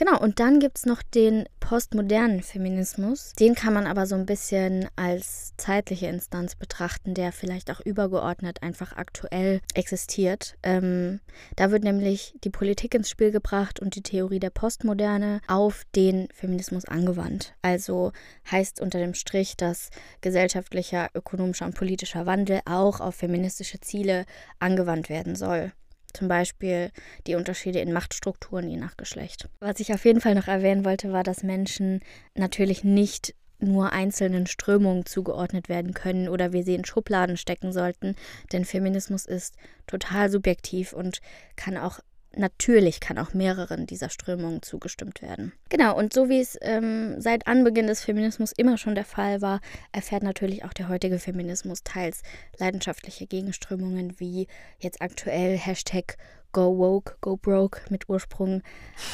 Genau, und dann gibt es noch den postmodernen Feminismus. Den kann man aber so ein bisschen als zeitliche Instanz betrachten, der vielleicht auch übergeordnet einfach aktuell existiert. Ähm, da wird nämlich die Politik ins Spiel gebracht und die Theorie der Postmoderne auf den Feminismus angewandt. Also heißt unter dem Strich, dass gesellschaftlicher, ökonomischer und politischer Wandel auch auf feministische Ziele angewandt werden soll. Zum Beispiel die Unterschiede in Machtstrukturen je nach Geschlecht. Was ich auf jeden Fall noch erwähnen wollte, war, dass Menschen natürlich nicht nur einzelnen Strömungen zugeordnet werden können oder wir sie in Schubladen stecken sollten, denn Feminismus ist total subjektiv und kann auch Natürlich kann auch mehreren dieser Strömungen zugestimmt werden. Genau, und so wie es ähm, seit Anbeginn des Feminismus immer schon der Fall war, erfährt natürlich auch der heutige Feminismus teils leidenschaftliche Gegenströmungen wie jetzt aktuell Hashtag Go Woke, Go Broke mit Ursprung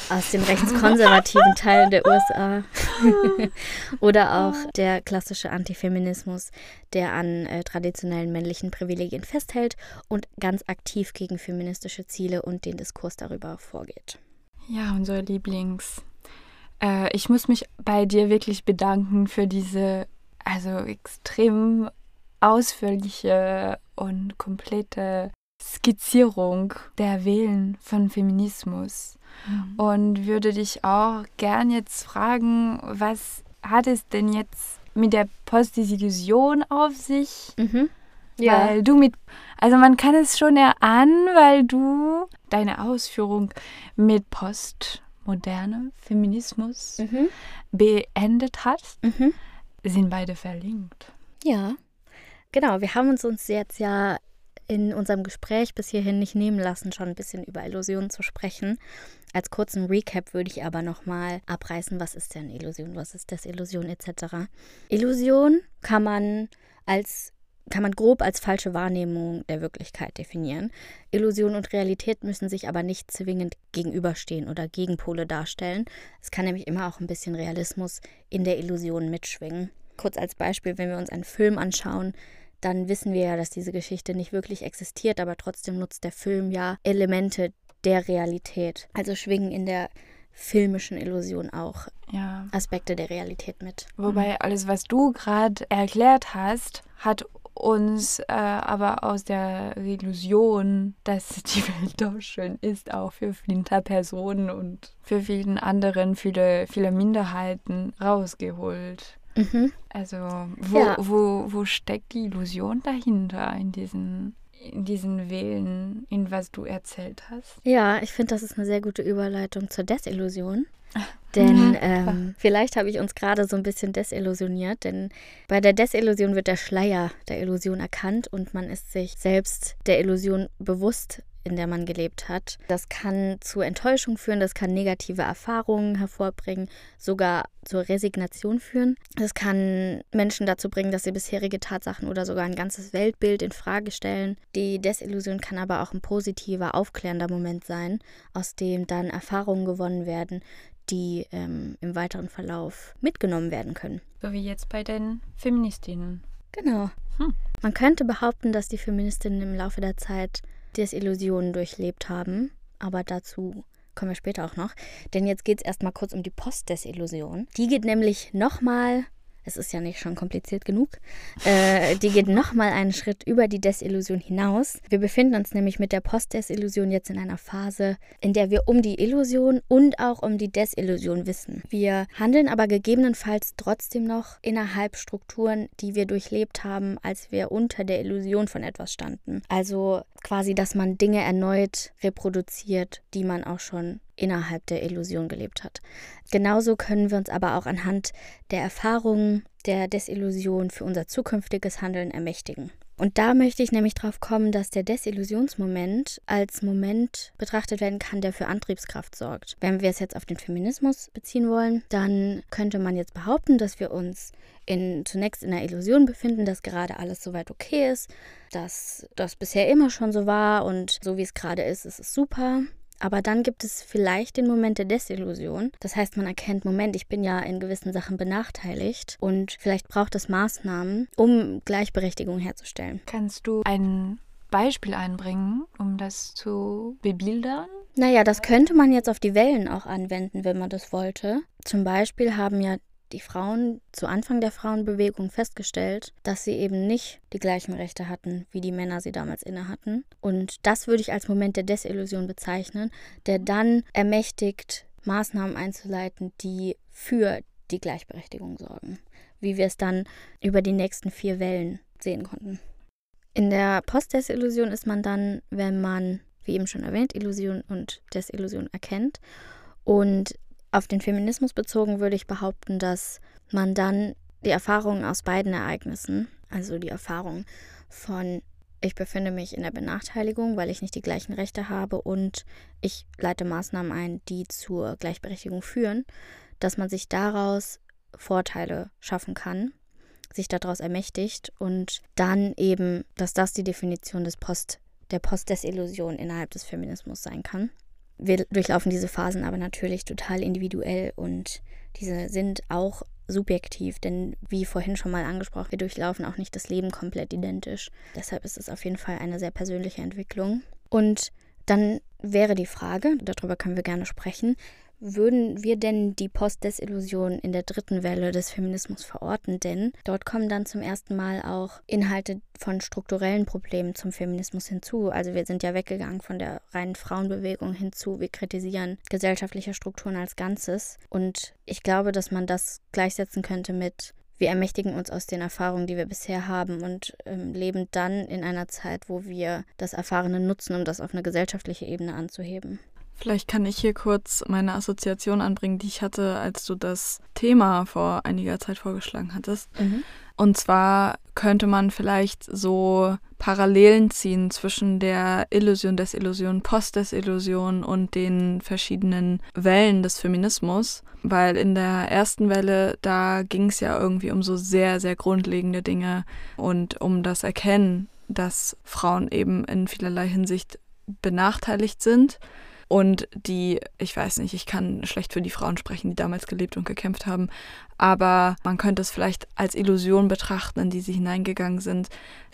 aus den rechtskonservativen Teilen der USA. Oder auch der klassische Antifeminismus, der an äh, traditionellen männlichen Privilegien festhält und ganz aktiv gegen feministische Ziele und den Diskurs darüber vorgeht. Ja, unser Lieblings. Äh, ich muss mich bei dir wirklich bedanken für diese also extrem ausführliche und komplette Skizzierung der Wählen von Feminismus mhm. und würde dich auch gern jetzt fragen, was hat es denn jetzt mit der Postdesillusion auf sich? Mhm. Ja. Weil du mit, also man kann es schon erahnen, weil du deine Ausführung mit Post moderne Feminismus Mhm. beendet hat, Mhm. sind beide verlinkt. Ja, genau. Wir haben uns uns jetzt ja in unserem Gespräch bis hierhin nicht nehmen lassen, schon ein bisschen über Illusionen zu sprechen. Als kurzen Recap würde ich aber nochmal abreißen, was ist denn Illusion, was ist Desillusion etc. Illusion kann man als kann man grob als falsche Wahrnehmung der Wirklichkeit definieren. Illusion und Realität müssen sich aber nicht zwingend gegenüberstehen oder Gegenpole darstellen. Es kann nämlich immer auch ein bisschen Realismus in der Illusion mitschwingen. Kurz als Beispiel, wenn wir uns einen Film anschauen, dann wissen wir ja, dass diese Geschichte nicht wirklich existiert, aber trotzdem nutzt der Film ja Elemente der Realität. Also schwingen in der filmischen Illusion auch Ja. Aspekte der Realität mit. Wobei alles, was du gerade erklärt hast, hat uns äh, aber aus der Illusion, dass die Welt doch schön ist, auch für Flinterpersonen und für vielen anderen, viele, viele Minderheiten rausgeholt. Mhm. Also wo, Ja. wo, wo steckt die Illusion dahinter in diesen, in diesen Willen, in was du erzählt hast? Ja, ich finde, das ist eine sehr gute Überleitung zur Desillusion. Denn Ja, ähm, vielleicht habe ich uns gerade so ein bisschen desillusioniert, denn bei der Desillusion wird der Schleier der Illusion erkannt und man ist sich selbst der Illusion bewusst, in der man gelebt hat. Das kann zu Enttäuschung führen, das kann negative Erfahrungen hervorbringen, sogar zur Resignation führen. Das kann Menschen dazu bringen, dass sie bisherige Tatsachen oder sogar ein ganzes Weltbild in Frage stellen. Die Desillusion kann aber auch ein positiver, aufklärender Moment sein, aus dem dann Erfahrungen gewonnen werden, die ähm, im weiteren Verlauf mitgenommen werden können. So wie jetzt bei den Feministinnen. Genau. Hm. Man könnte behaupten, dass die Feministinnen im Laufe der Zeit Desillusionen durchlebt haben, aber dazu kommen wir später auch noch. Denn jetzt geht es erstmal kurz um die Postdesillusion. Die geht nämlich nochmal, es ist ja nicht schon kompliziert genug, äh, die geht nochmal einen Schritt über die Desillusion hinaus. Wir befinden uns nämlich mit der Postdesillusion jetzt in einer Phase, in der wir um die Illusion und auch um die Desillusion wissen. Wir handeln aber gegebenenfalls trotzdem noch innerhalb Strukturen, die wir durchlebt haben, als wir unter der Illusion von etwas standen. Also quasi, dass man Dinge erneut reproduziert, die man auch schon innerhalb der Illusion gelebt hat. Genauso können wir uns aber auch anhand der Erfahrungen der Desillusion für unser zukünftiges Handeln ermächtigen. Und da möchte ich nämlich drauf kommen, dass der Desillusionsmoment als Moment betrachtet werden kann, der für Antriebskraft sorgt. Wenn wir es jetzt auf den Feminismus beziehen wollen, dann könnte man jetzt behaupten, dass wir uns in, zunächst in der Illusion befinden, dass gerade alles soweit okay ist, dass das bisher immer schon so war und so wie es gerade ist, ist es super. Aber dann gibt es vielleicht den Moment der Desillusion. Das heißt, man erkennt, Moment, ich bin ja in gewissen Sachen benachteiligt und vielleicht braucht es Maßnahmen, um Gleichberechtigung herzustellen. Kannst du ein Beispiel einbringen, um das zu bebildern? Naja, das könnte man jetzt auf die Wellen auch anwenden, wenn man das wollte. Zum Beispiel haben ja die Frauen zu Anfang der Frauenbewegung festgestellt, dass sie eben nicht die gleichen Rechte hatten, wie die Männer sie damals inne hatten. Und das würde ich als Moment der Desillusion bezeichnen, der dann ermächtigt, Maßnahmen einzuleiten, die für die Gleichberechtigung sorgen, wie wir es dann über die nächsten vier Wellen sehen konnten. In der Postdesillusion ist man dann, wenn man, wie eben schon erwähnt, Illusion und Desillusion erkennt und auf den Feminismus bezogen würde ich behaupten, dass man dann die Erfahrungen aus beiden Ereignissen, also die Erfahrung von ich befinde mich in der Benachteiligung, weil ich nicht die gleichen Rechte habe und ich leite Maßnahmen ein, die zur Gleichberechtigung führen, dass man sich daraus Vorteile schaffen kann, sich daraus ermächtigt und dann eben, dass das die Definition des Post, der Postdesillusion innerhalb des Feminismus sein kann. Wir durchlaufen diese Phasen aber natürlich total individuell und diese sind auch subjektiv, denn wie vorhin schon mal angesprochen, wir durchlaufen auch nicht das Leben komplett identisch. Deshalb ist es auf jeden Fall eine sehr persönliche Entwicklung. Und dann wäre die Frage, darüber können wir gerne sprechen, würden wir denn die Postdesillusion in der dritten Welle des Feminismus verorten? Denn dort kommen dann zum ersten Mal auch Inhalte von strukturellen Problemen zum Feminismus hinzu. Also wir sind ja weggegangen von der reinen Frauenbewegung hinzu. Wir kritisieren gesellschaftliche Strukturen als Ganzes. Und ich glaube, dass man das gleichsetzen könnte mit wir ermächtigen uns aus den Erfahrungen, die wir bisher haben und ähm, leben dann in einer Zeit, wo wir das Erfahrene nutzen, um das auf eine gesellschaftliche Ebene anzuheben. Vielleicht kann ich hier kurz meine Assoziation anbringen, die ich hatte, als du das Thema vor einiger Zeit vorgeschlagen hattest. Mhm. Und zwar könnte man vielleicht so Parallelen ziehen zwischen der Illusion, Desillusion, Postdesillusion und den verschiedenen Wellen des Feminismus. Weil in der ersten Welle, da ging es ja irgendwie um so sehr, sehr grundlegende Dinge und um das Erkennen, dass Frauen eben in vielerlei Hinsicht benachteiligt sind und die, ich weiß nicht, ich kann schlecht für die Frauen sprechen, die damals gelebt und gekämpft haben, aber man könnte es vielleicht als Illusion betrachten, in die sie hineingegangen sind,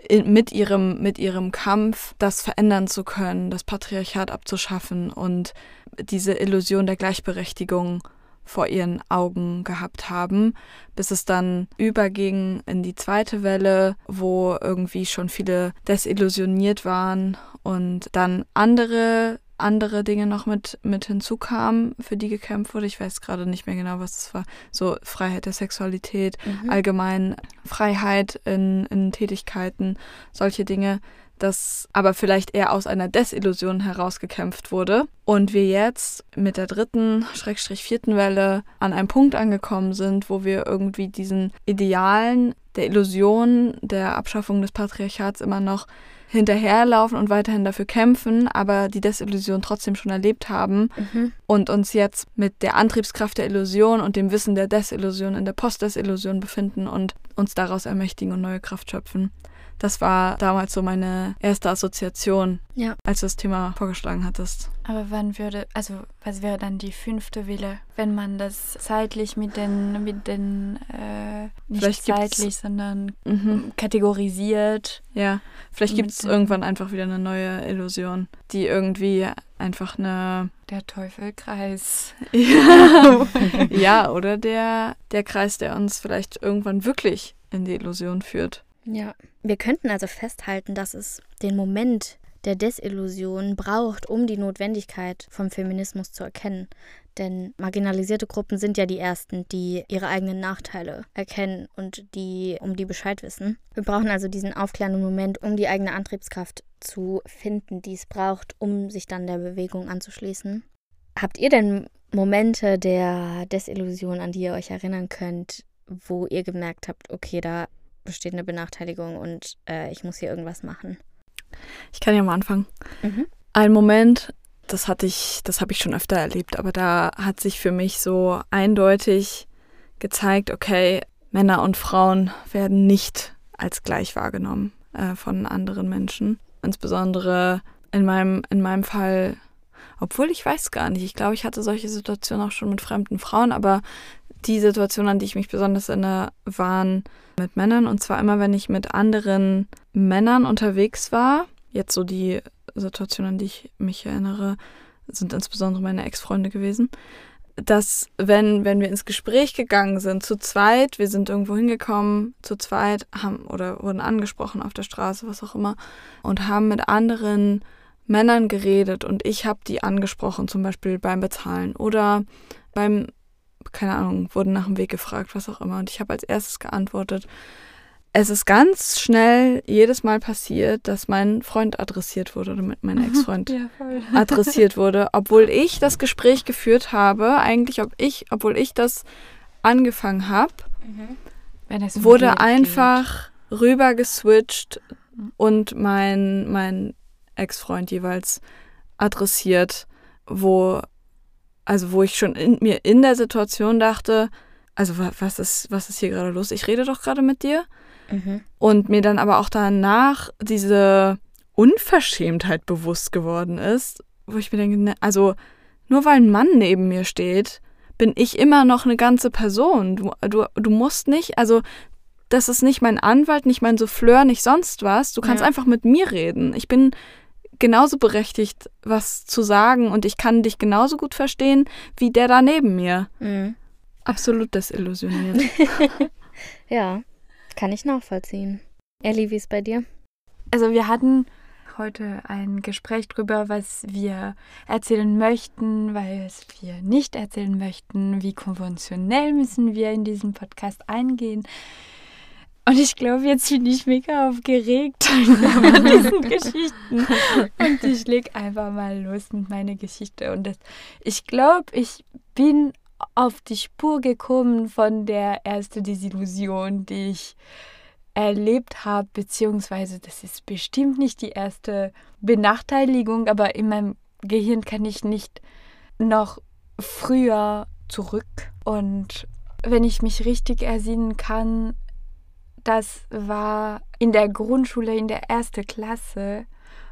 in, mit, ihrem, mit ihrem Kampf das verändern zu können, das Patriarchat abzuschaffen und diese Illusion der Gleichberechtigung vor ihren Augen gehabt haben, bis es dann überging in die zweite Welle, wo irgendwie schon viele desillusioniert waren und dann andere andere Dinge noch mit, mit hinzukamen, für die gekämpft wurde. Ich weiß gerade nicht mehr genau, was es war. So Freiheit der Sexualität, mhm. allgemein Freiheit in, in Tätigkeiten, solche Dinge, das aber vielleicht eher aus einer Desillusion herausgekämpft wurde. Und wir jetzt mit der dritten, Schrägstrich vierten Welle an einem Punkt angekommen sind, wo wir irgendwie diesen Idealen der Illusion der Abschaffung des Patriarchats immer noch hinterherlaufen und weiterhin dafür kämpfen, aber die Desillusion trotzdem schon erlebt haben mhm. und uns jetzt mit der Antriebskraft der Illusion und dem Wissen der Desillusion in der Postdesillusion befinden und uns daraus ermächtigen und neue Kraft schöpfen. Das war damals so meine erste Assoziation, ja. als du das Thema vorgeschlagen hattest. Aber wann würde, also was wäre dann die fünfte Wille, wenn man das zeitlich mit den, mit den äh, nicht zeitlich, sondern mhm. kategorisiert? Ja, vielleicht gibt es irgendwann einfach wieder eine neue Illusion, die irgendwie einfach eine der Teufelkreis. Ja, ja oder der der Kreis, der uns vielleicht irgendwann wirklich in die Illusion führt. Ja, wir könnten also festhalten, dass es den Moment der Desillusion braucht, um die Notwendigkeit vom Feminismus zu erkennen. Denn marginalisierte Gruppen sind ja die ersten, die ihre eigenen Nachteile erkennen und die um die Bescheid wissen. Wir brauchen also diesen aufklärenden Moment, um die eigene Antriebskraft zu finden, die es braucht, um sich dann der Bewegung anzuschließen. Habt ihr denn Momente der Desillusion, an die ihr euch erinnern könnt, wo ihr gemerkt habt, okay, da besteht eine Benachteiligung und äh, ich muss hier irgendwas machen. Ich kann ja mal anfangen. Mhm. Ein Moment, das hatte ich, das habe ich schon öfter erlebt, aber da hat sich für mich so eindeutig gezeigt, okay, Männer und Frauen werden nicht als gleich wahrgenommen äh, von anderen Menschen. Insbesondere in meinem, in meinem Fall, obwohl ich weiß gar nicht, ich glaube, ich hatte solche Situationen auch schon mit fremden Frauen, aber die Situationen, an die ich mich besonders erinnere, waren mit Männern. Und zwar immer, wenn ich mit anderen Männern unterwegs war. Jetzt so die Situationen, an die ich mich erinnere, sind insbesondere meine Ex-Freunde gewesen. Dass, wenn, wenn wir ins Gespräch gegangen sind, zu zweit, wir sind irgendwo hingekommen, zu zweit, haben oder wurden angesprochen auf der Straße, was auch immer, und haben mit anderen Männern geredet und ich habe die angesprochen, zum Beispiel beim Bezahlen oder beim keine Ahnung, wurden nach dem Weg gefragt, was auch immer. Und ich habe als erstes geantwortet. Es ist ganz schnell jedes Mal passiert, dass mein Freund adressiert wurde oder mit meinem Ex-Freund ja, adressiert wurde, obwohl ich das Gespräch geführt habe, eigentlich, ob ich, obwohl ich das angefangen habe, mhm. wurde einfach geht. rüber geswitcht und mein, mein Ex-Freund jeweils adressiert, wo also wo ich schon in mir in der Situation dachte, also was ist, was ist hier gerade los? Ich rede doch gerade mit dir. Mhm. Und mir dann aber auch danach diese Unverschämtheit bewusst geworden ist, wo ich mir denke, ne, also nur weil ein Mann neben mir steht, bin ich immer noch eine ganze Person. Du, du, du musst nicht, also das ist nicht mein Anwalt, nicht mein Souffleur, nicht sonst was. Du kannst ja. einfach mit mir reden. Ich bin genauso berechtigt, was zu sagen und ich kann dich genauso gut verstehen wie der da neben mir. Mhm. Absolut desillusioniert. ja, kann ich nachvollziehen. Ellie, wie ist bei dir? Also wir hatten heute ein Gespräch darüber, was wir erzählen möchten, was wir nicht erzählen möchten, wie konventionell müssen wir in diesem Podcast eingehen. Und ich glaube, jetzt bin ich mega aufgeregt von diesen Geschichten. Und ich leg einfach mal los mit meiner Geschichte. Und das, ich glaube, ich bin auf die Spur gekommen von der ersten Desillusion, die ich erlebt habe, beziehungsweise das ist bestimmt nicht die erste Benachteiligung, aber in meinem Gehirn kann ich nicht noch früher zurück. Und wenn ich mich richtig ersinnen kann, das war in der Grundschule in der ersten Klasse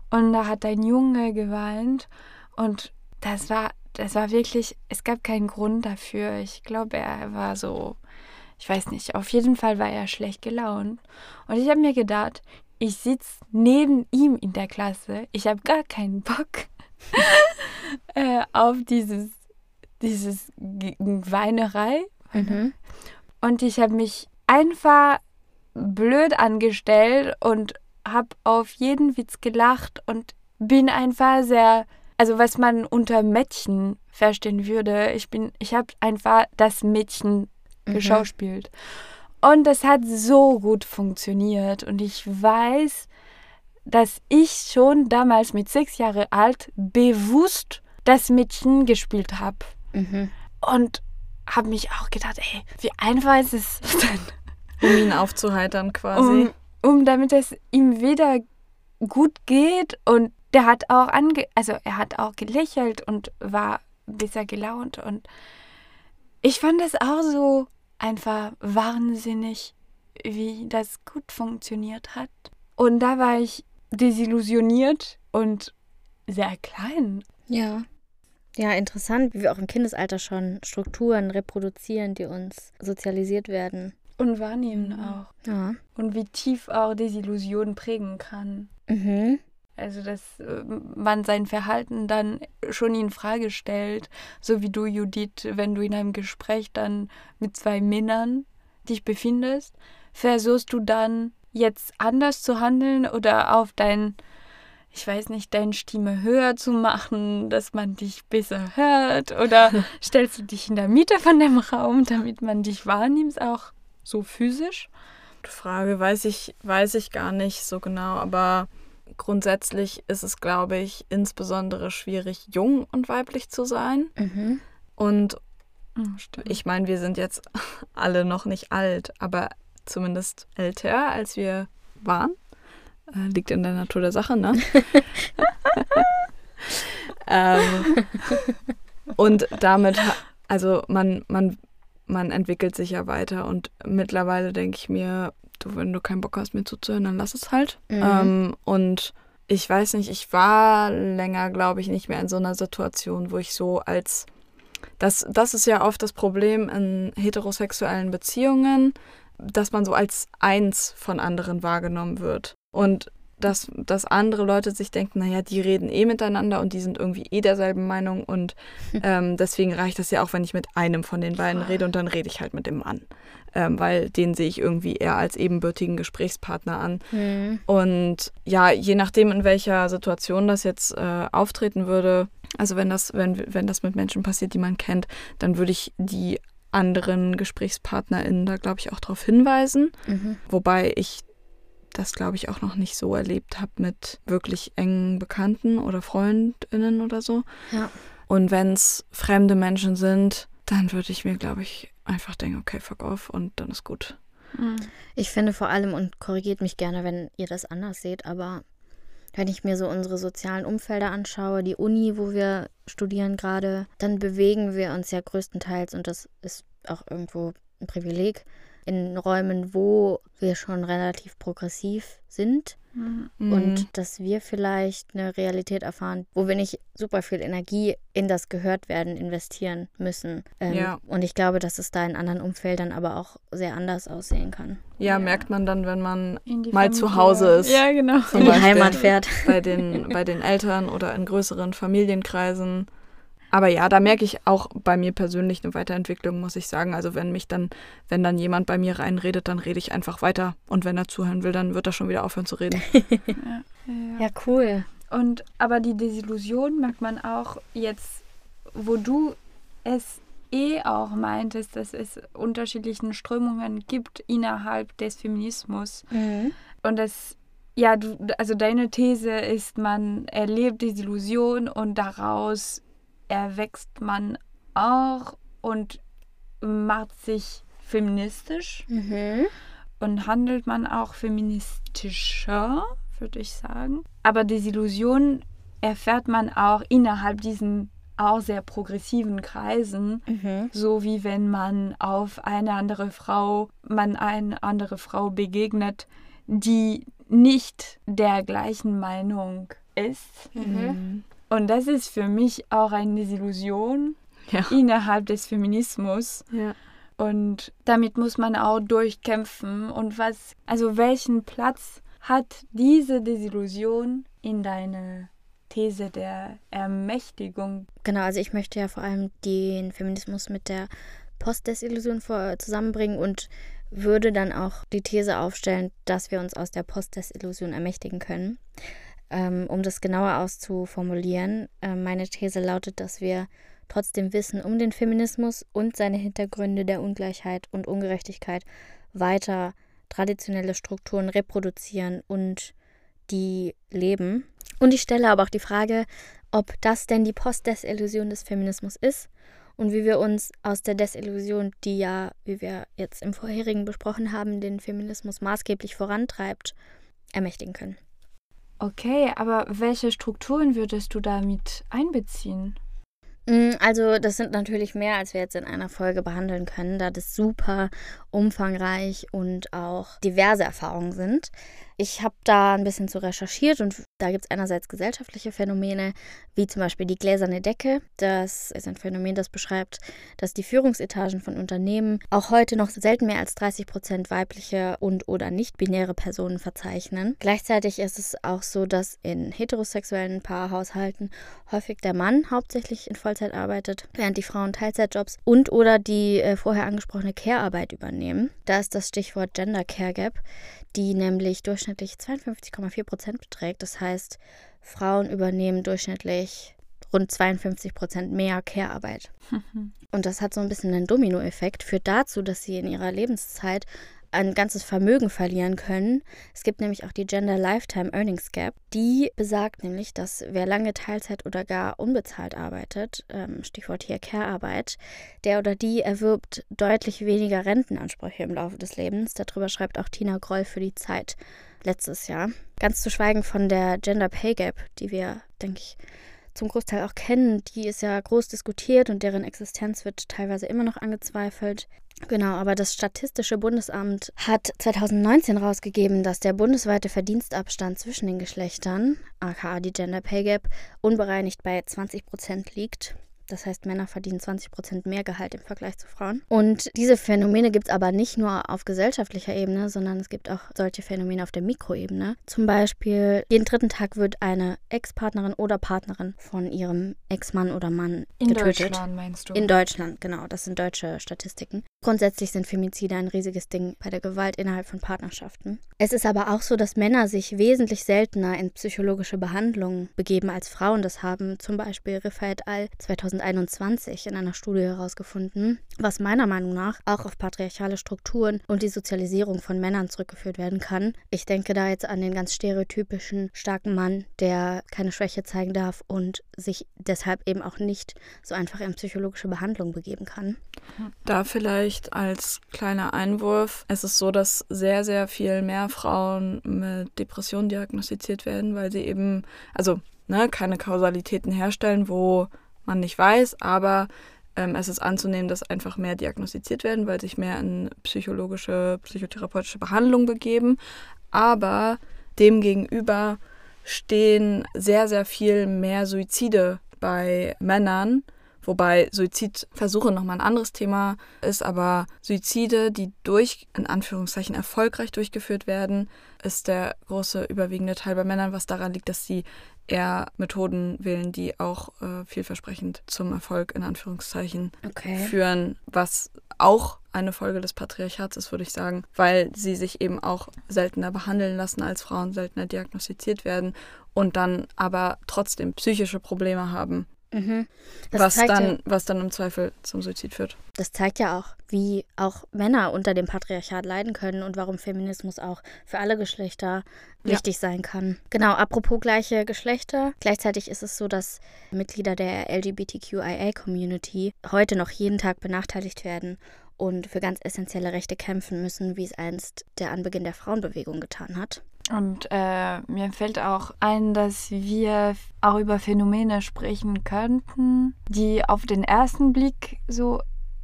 und da hat ein Junge geweint und das war das war wirklich, es gab keinen Grund dafür. Ich glaube, er war so, ich weiß nicht, auf jeden Fall war er schlecht gelaunt. Und ich habe mir gedacht, ich sitze neben ihm in der Klasse. Ich habe gar keinen Bock äh, auf dieses, dieses Weinerei. Mhm. Und ich habe mich einfach blöd angestellt und habe auf jeden Witz gelacht und bin einfach sehr, also was man unter Mädchen verstehen würde, ich bin, ich habe einfach das Mädchen mhm. geschauspielt. Und das hat so gut funktioniert. Und ich weiß, dass ich schon damals mit sechs Jahren alt bewusst das Mädchen gespielt habe. Mhm. Und habe mich auch gedacht, ey, wie einfach ist es denn? Um ihn aufzuheitern quasi. Um, um damit es ihm wieder gut geht und der hat auch ange also er hat auch gelächelt und war besser gelaunt und ich fand es auch so einfach wahnsinnig, wie das gut funktioniert hat. Und da war ich desillusioniert und sehr klein. Ja. Ja, interessant, wie wir auch im Kindesalter schon Strukturen reproduzieren, die uns sozialisiert werden. Und wahrnehmen mhm. auch. Ja. Und wie tief auch Desillusion prägen kann. Mhm. Also, dass äh, man sein Verhalten dann schon in Frage stellt, so wie du, Judith, wenn du in einem Gespräch dann mit zwei Männern dich befindest, versuchst du dann jetzt anders zu handeln oder auf dein, ich weiß nicht, deine Stimme höher zu machen, dass man dich besser hört oder stellst du dich in der Mitte von dem Raum, damit man dich wahrnimmt, auch so physisch? Frage weiß ich, weiß ich gar nicht so genau, aber grundsätzlich ist es, glaube ich, insbesondere schwierig, jung und weiblich zu sein. Mhm. Und oh, ich meine, wir sind jetzt alle noch nicht alt, aber zumindest älter, als wir waren. Äh, liegt in der Natur der Sache, ne? ähm, und damit, also man, man man entwickelt sich ja weiter und mittlerweile denke ich mir, du, wenn du keinen Bock hast, mir zuzuhören, dann lass es halt. Mhm. Ähm, und ich weiß nicht, ich war länger, glaube ich, nicht mehr in so einer Situation, wo ich so als das, das ist ja oft das Problem in heterosexuellen Beziehungen, dass man so als eins von anderen wahrgenommen wird. Und dass, dass andere Leute sich denken, naja, die reden eh miteinander und die sind irgendwie eh derselben Meinung und ähm, deswegen reicht das ja auch, wenn ich mit einem von den beiden rede und dann rede ich halt mit dem Mann, ähm, weil den sehe ich irgendwie eher als ebenbürtigen Gesprächspartner an. Mhm. Und ja, je nachdem, in welcher Situation das jetzt äh, auftreten würde, also wenn das, wenn, wenn das mit Menschen passiert, die man kennt, dann würde ich die anderen GesprächspartnerInnen da, glaube ich, auch darauf hinweisen. Mhm. Wobei ich das, glaube ich, auch noch nicht so erlebt habe mit wirklich engen Bekannten oder Freundinnen oder so. Ja. Und wenn es fremde Menschen sind, dann würde ich mir, glaube ich, einfach denken, okay, fuck off und dann ist gut. Mhm. Ich finde vor allem, und korrigiert mich gerne, wenn ihr das anders seht, aber wenn ich mir so unsere sozialen Umfelder anschaue, die Uni, wo wir studieren gerade, dann bewegen wir uns ja größtenteils, und das ist auch irgendwo ein Privileg, in Räumen, wo wir schon relativ progressiv sind. Mhm. Und dass wir vielleicht eine Realität erfahren, wo wir nicht super viel Energie in das Gehörtwerden investieren müssen. Ähm, ja. Und ich glaube, dass es da in anderen Umfeldern aber auch sehr anders aussehen kann. Ja, ja. merkt man dann, wenn man mal Familie. zu Hause ist. Ja, genau. In die Heimat fährt. Bei den, bei den Eltern oder in größeren Familienkreisen aber ja, da merke ich auch bei mir persönlich eine Weiterentwicklung, muss ich sagen. Also wenn mich dann, wenn dann jemand bei mir reinredet, dann rede ich einfach weiter. Und wenn er zuhören will, dann wird er schon wieder aufhören zu reden. ja, ja. cool. Und aber die Desillusion merkt man auch jetzt, wo du es eh auch meintest, dass es unterschiedliche Strömungen gibt innerhalb des Feminismus. Mhm. Und das, ja, du, also deine These ist, man erlebt Desillusion und daraus erwächst man auch und macht sich feministisch Mhm. und handelt man auch feministischer, würde ich sagen. Aber Desillusion erfährt man auch innerhalb diesen auch sehr progressiven Kreisen, Mhm. so wie wenn man auf eine andere Frau, man eine andere Frau begegnet, die nicht der gleichen Meinung ist. Mhm. Und das ist für mich auch eine Desillusion Ja. innerhalb des Feminismus. ja. Und damit muss man auch durchkämpfen. Und was, also welchen Platz hat diese Desillusion in deiner These der Ermächtigung? Genau, also ich möchte ja vor allem den Feminismus mit der Postdesillusion zusammenbringen und würde dann auch die These aufstellen, dass wir uns aus der Postdesillusion ermächtigen können. Ähm, um das genauer auszuformulieren, äh, meine These lautet, dass wir trotzdem Wissen um den Feminismus und seine Hintergründe der Ungleichheit und Ungerechtigkeit weiter traditionelle Strukturen reproduzieren und die leben. Und ich stelle aber auch die Frage, ob das denn die Postdesillusion des Feminismus ist und wie wir uns aus der Desillusion, die ja, wie wir jetzt im vorherigen besprochen haben, den Feminismus maßgeblich vorantreibt, ermächtigen können. Okay, aber welche Strukturen würdest du damit einbeziehen? Mm, Also das sind natürlich mehr, als wir jetzt in einer Folge behandeln können, da das super umfangreich und auch diverse Erfahrungen sind. Ich habe da ein bisschen zu recherchiert und da gibt es einerseits gesellschaftliche Phänomene, wie zum Beispiel die gläserne Decke. Das ist ein Phänomen, das beschreibt, dass die Führungsetagen von Unternehmen auch heute noch selten mehr als 30 Prozent weibliche und oder nicht-binäre Personen verzeichnen. Gleichzeitig ist es auch so, dass in heterosexuellen Paarhaushalten häufig der Mann hauptsächlich in Vollzeit arbeitet, während die Frauen Teilzeitjobs und oder die äh, vorher angesprochene Care-Arbeit übernehmen. Da ist das Stichwort Gender Care Gap, die nämlich durchschnittlich 52,4 Prozent beträgt. Das heißt, Frauen übernehmen durchschnittlich rund 52 Prozent mehr Care-Arbeit. Und das hat so ein bisschen einen Dominoeffekt, führt dazu, dass sie in ihrer Lebenszeit ein ganzes Vermögen verlieren können. Es gibt nämlich auch die Gender Lifetime Earnings Gap. Die besagt nämlich, dass wer lange Teilzeit oder gar unbezahlt arbeitet, ähm, Stichwort hier Care-Arbeit, der oder die erwirbt deutlich weniger Rentenansprüche im Laufe des Lebens. Darüber schreibt auch Tina Groll für die Zeit letztes Jahr. Ganz zu schweigen von der Gender Pay Gap, die wir, denke ich, zum Großteil auch kennen, die ist ja groß diskutiert und deren Existenz wird teilweise immer noch angezweifelt. Genau, aber das Statistische Bundesamt hat 2019 rausgegeben, dass der bundesweite Verdienstabstand zwischen den Geschlechtern, aka die Gender Pay Gap, unbereinigt bei 20 Prozent liegt. Das heißt, Männer verdienen 20 Prozent mehr Gehalt im Vergleich zu Frauen. Und diese Phänomene gibt es aber nicht nur auf gesellschaftlicher Ebene, sondern es gibt auch solche Phänomene auf der Mikroebene. Zum Beispiel, jeden dritten Tag wird eine Ex-Partnerin oder Partnerin von ihrem Ex-Mann oder Mann In getötet. Deutschland meinst du? In Deutschland, genau. Das sind deutsche Statistiken. Grundsätzlich sind Femizide ein riesiges Ding bei der Gewalt innerhalb von Partnerschaften. Es ist aber auch so, dass Männer sich wesentlich seltener in psychologische Behandlungen begeben, als Frauen das haben. Zum Beispiel Rifat Al 2021 in einer Studie herausgefunden, was meiner Meinung nach auch auf patriarchale Strukturen und die Sozialisierung von Männern zurückgeführt werden kann. Ich denke da jetzt an den ganz stereotypischen starken Mann, der keine Schwäche zeigen darf und sich deshalb eben auch nicht so einfach in psychologische Behandlung begeben kann. Da vielleicht als kleiner Einwurf, es ist so, dass sehr, sehr viel mehr Frauen mit Depressionen diagnostiziert werden, weil sie eben, also ne, keine Kausalitäten herstellen, wo man nicht weiß, aber ähm, es ist anzunehmen, dass einfach mehr diagnostiziert werden, weil sich mehr in psychologische, psychotherapeutische Behandlung begeben. Aber demgegenüber stehen sehr, sehr viel mehr Suizide bei Männern. Wobei Suizidversuche nochmal ein anderes Thema ist, aber Suizide, die durch, in Anführungszeichen, erfolgreich durchgeführt werden, ist der große überwiegende Teil bei Männern, was daran liegt, dass sie eher Methoden wählen, die auch äh, vielversprechend zum Erfolg, in Anführungszeichen, Okay. führen, was auch eine Folge des Patriarchats ist, würde ich sagen, weil sie sich eben auch seltener behandeln lassen als Frauen, seltener diagnostiziert werden und dann aber trotzdem psychische Probleme haben Mhm. Was dann, ja, was dann im Zweifel zum Suizid führt. das zeigt ja auch, wie auch Männer unter dem Patriarchat leiden können und warum Feminismus auch für alle Geschlechter Ja. wichtig sein kann. Genau, apropos gleiche Geschlechter. Gleichzeitig ist es so, dass Mitglieder der LGBTQIA-Community heute noch jeden Tag benachteiligt werden und für ganz essentielle Rechte kämpfen müssen, wie es einst der Anbeginn der Frauenbewegung getan hat. Und äh, mir fällt auch ein, dass wir auch über Phänomene sprechen könnten, die auf den ersten Blick so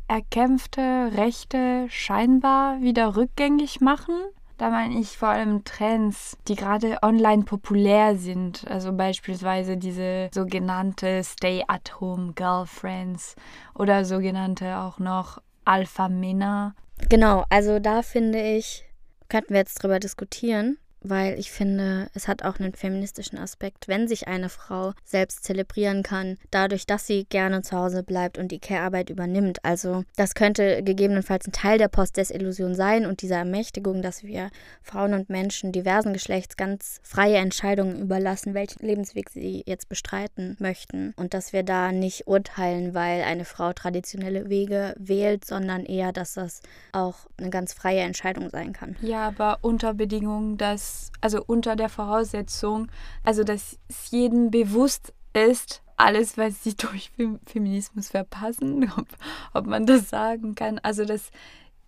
erkämpfte Rechte scheinbar wieder rückgängig machen. Da meine ich vor allem Trends, die gerade online populär sind. Also beispielsweise diese sogenannte Stay-at-Home-Girlfriends oder sogenannte auch noch Alpha-Männer. Genau, also da finde ich, könnten wir jetzt drüber diskutieren, weil ich finde, es hat auch einen feministischen Aspekt, wenn sich eine Frau selbst zelebrieren kann, dadurch, dass sie gerne zu Hause bleibt und die Care-Arbeit übernimmt. Also das könnte gegebenenfalls ein Teil der Postdesillusion sein und dieser Ermächtigung, dass wir Frauen und Menschen diversen Geschlechts ganz freie Entscheidungen überlassen, welchen Lebensweg sie jetzt bestreiten möchten und dass wir da nicht urteilen, weil eine Frau traditionelle Wege wählt, sondern eher, dass das auch eine ganz freie Entscheidung sein kann. Ja, aber unter Bedingung, dass, also unter der Voraussetzung, also dass es jedem bewusst ist, alles, was sie durch Fem Feminismus verpassen, ob, ob man das sagen kann. Also dass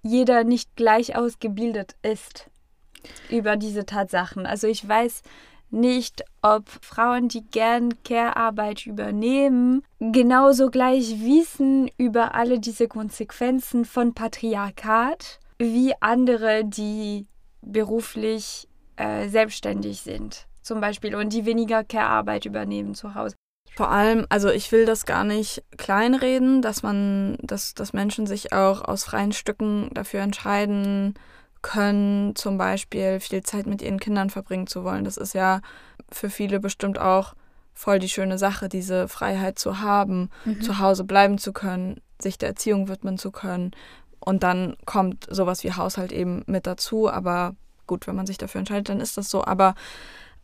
jeder nicht gleich ausgebildet ist über diese Tatsachen. Also ich weiß nicht, ob Frauen, die gern Care-Arbeit übernehmen, genauso gleich wissen über alle diese Konsequenzen von Patriarchat wie andere, die beruflich äh, selbstständig sind, zum Beispiel, und die weniger Care-Arbeit übernehmen zu Hause. Vor allem, also ich will das gar nicht kleinreden, dass man, dass, dass Menschen sich auch aus freien Stücken dafür entscheiden können, zum Beispiel viel Zeit mit ihren Kindern verbringen zu wollen. Das ist ja für viele bestimmt auch voll die schöne Sache, diese Freiheit zu haben, Mhm. zu Hause bleiben zu können, sich der Erziehung widmen zu können. Und dann kommt sowas wie Haushalt eben mit dazu. Aber gut, wenn man sich dafür entscheidet, dann ist das so. Aber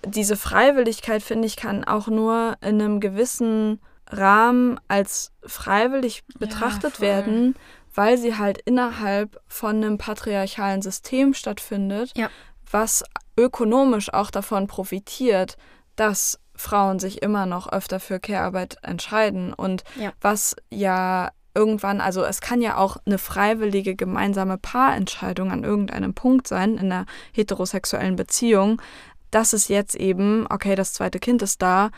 diese Freiwilligkeit, finde ich, kann auch nur in einem gewissen Rahmen als freiwillig betrachtet voll. werden, weil sie halt innerhalb von einem patriarchalen System stattfindet, Ja. was ökonomisch auch davon profitiert, dass Frauen sich immer noch öfter für Care-Arbeit entscheiden und Ja. was ja irgendwann, also es kann ja auch eine freiwillige gemeinsame Paarentscheidung an irgendeinem Punkt sein in einer heterosexuellen Beziehung, dass es jetzt eben, okay, das zweite Kind ist da,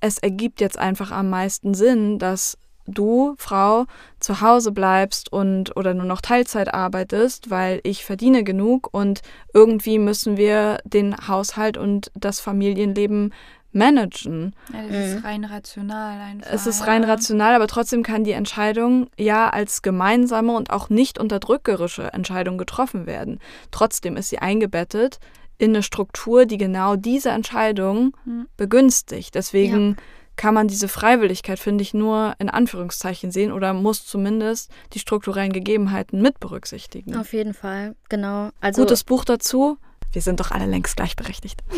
es ergibt jetzt einfach am meisten Sinn, dass du, Frau, zu Hause bleibst und oder nur noch Teilzeit arbeitest, weil ich verdiene genug und irgendwie müssen wir den Haushalt und das Familienleben managen. Ja, das Mhm. ist rein rational einfach. Es ist rein ja. rational, aber trotzdem kann die Entscheidung ja als gemeinsame und auch nicht unterdrückerische Entscheidung getroffen werden. Trotzdem ist sie eingebettet in eine Struktur, die genau diese Entscheidung Mhm. begünstigt. Deswegen kann man diese Freiwilligkeit, finde ich, nur in Anführungszeichen sehen oder muss zumindest die strukturellen Gegebenheiten mit berücksichtigen. Auf jeden Fall, genau. Also Gutes Buch dazu. Wir sind doch alle längst gleichberechtigt.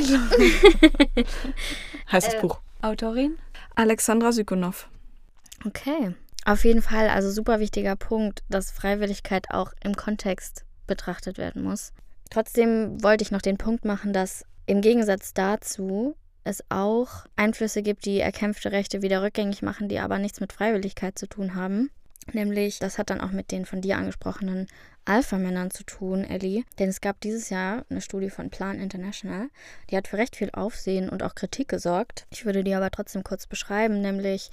heißt das Äh, Buch. Autorin? Alexandra Sykonow. Okay. Auf jeden Fall, also super wichtiger Punkt, dass Freiwilligkeit auch im Kontext betrachtet werden muss. Trotzdem wollte ich noch den Punkt machen, dass im Gegensatz dazu es auch Einflüsse gibt, die erkämpfte Rechte wieder rückgängig machen, die aber nichts mit Freiwilligkeit zu tun haben. Nämlich, das hat dann auch mit den von dir angesprochenen Alpha-Männern zu tun, Ellie. Denn es gab dieses Jahr eine Studie von Plan International, die hat für recht viel Aufsehen und auch Kritik gesorgt. Ich würde die aber trotzdem kurz beschreiben, nämlich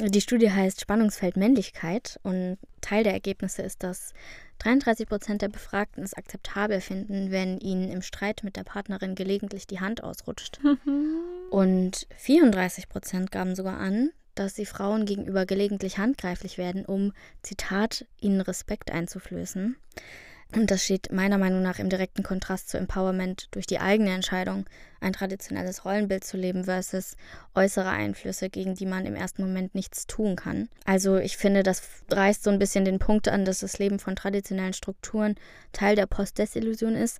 die Studie heißt Spannungsfeld Männlichkeit und Teil der Ergebnisse ist, dass 33 Prozent der Befragten es akzeptabel finden, wenn ihnen im Streit mit der Partnerin gelegentlich die Hand ausrutscht. Und 34 Prozent gaben sogar an, dass sie Frauen gegenüber gelegentlich handgreiflich werden, um, Zitat, ihnen Respekt einzuflößen. Und das steht meiner Meinung nach im direkten Kontrast zu Empowerment durch die eigene Entscheidung, ein traditionelles Rollenbild zu leben versus äußere Einflüsse, gegen die man im ersten Moment nichts tun kann. Also ich finde, das reißt so ein bisschen den Punkt an, dass das Leben von traditionellen Strukturen Teil der Postdesillusion ist,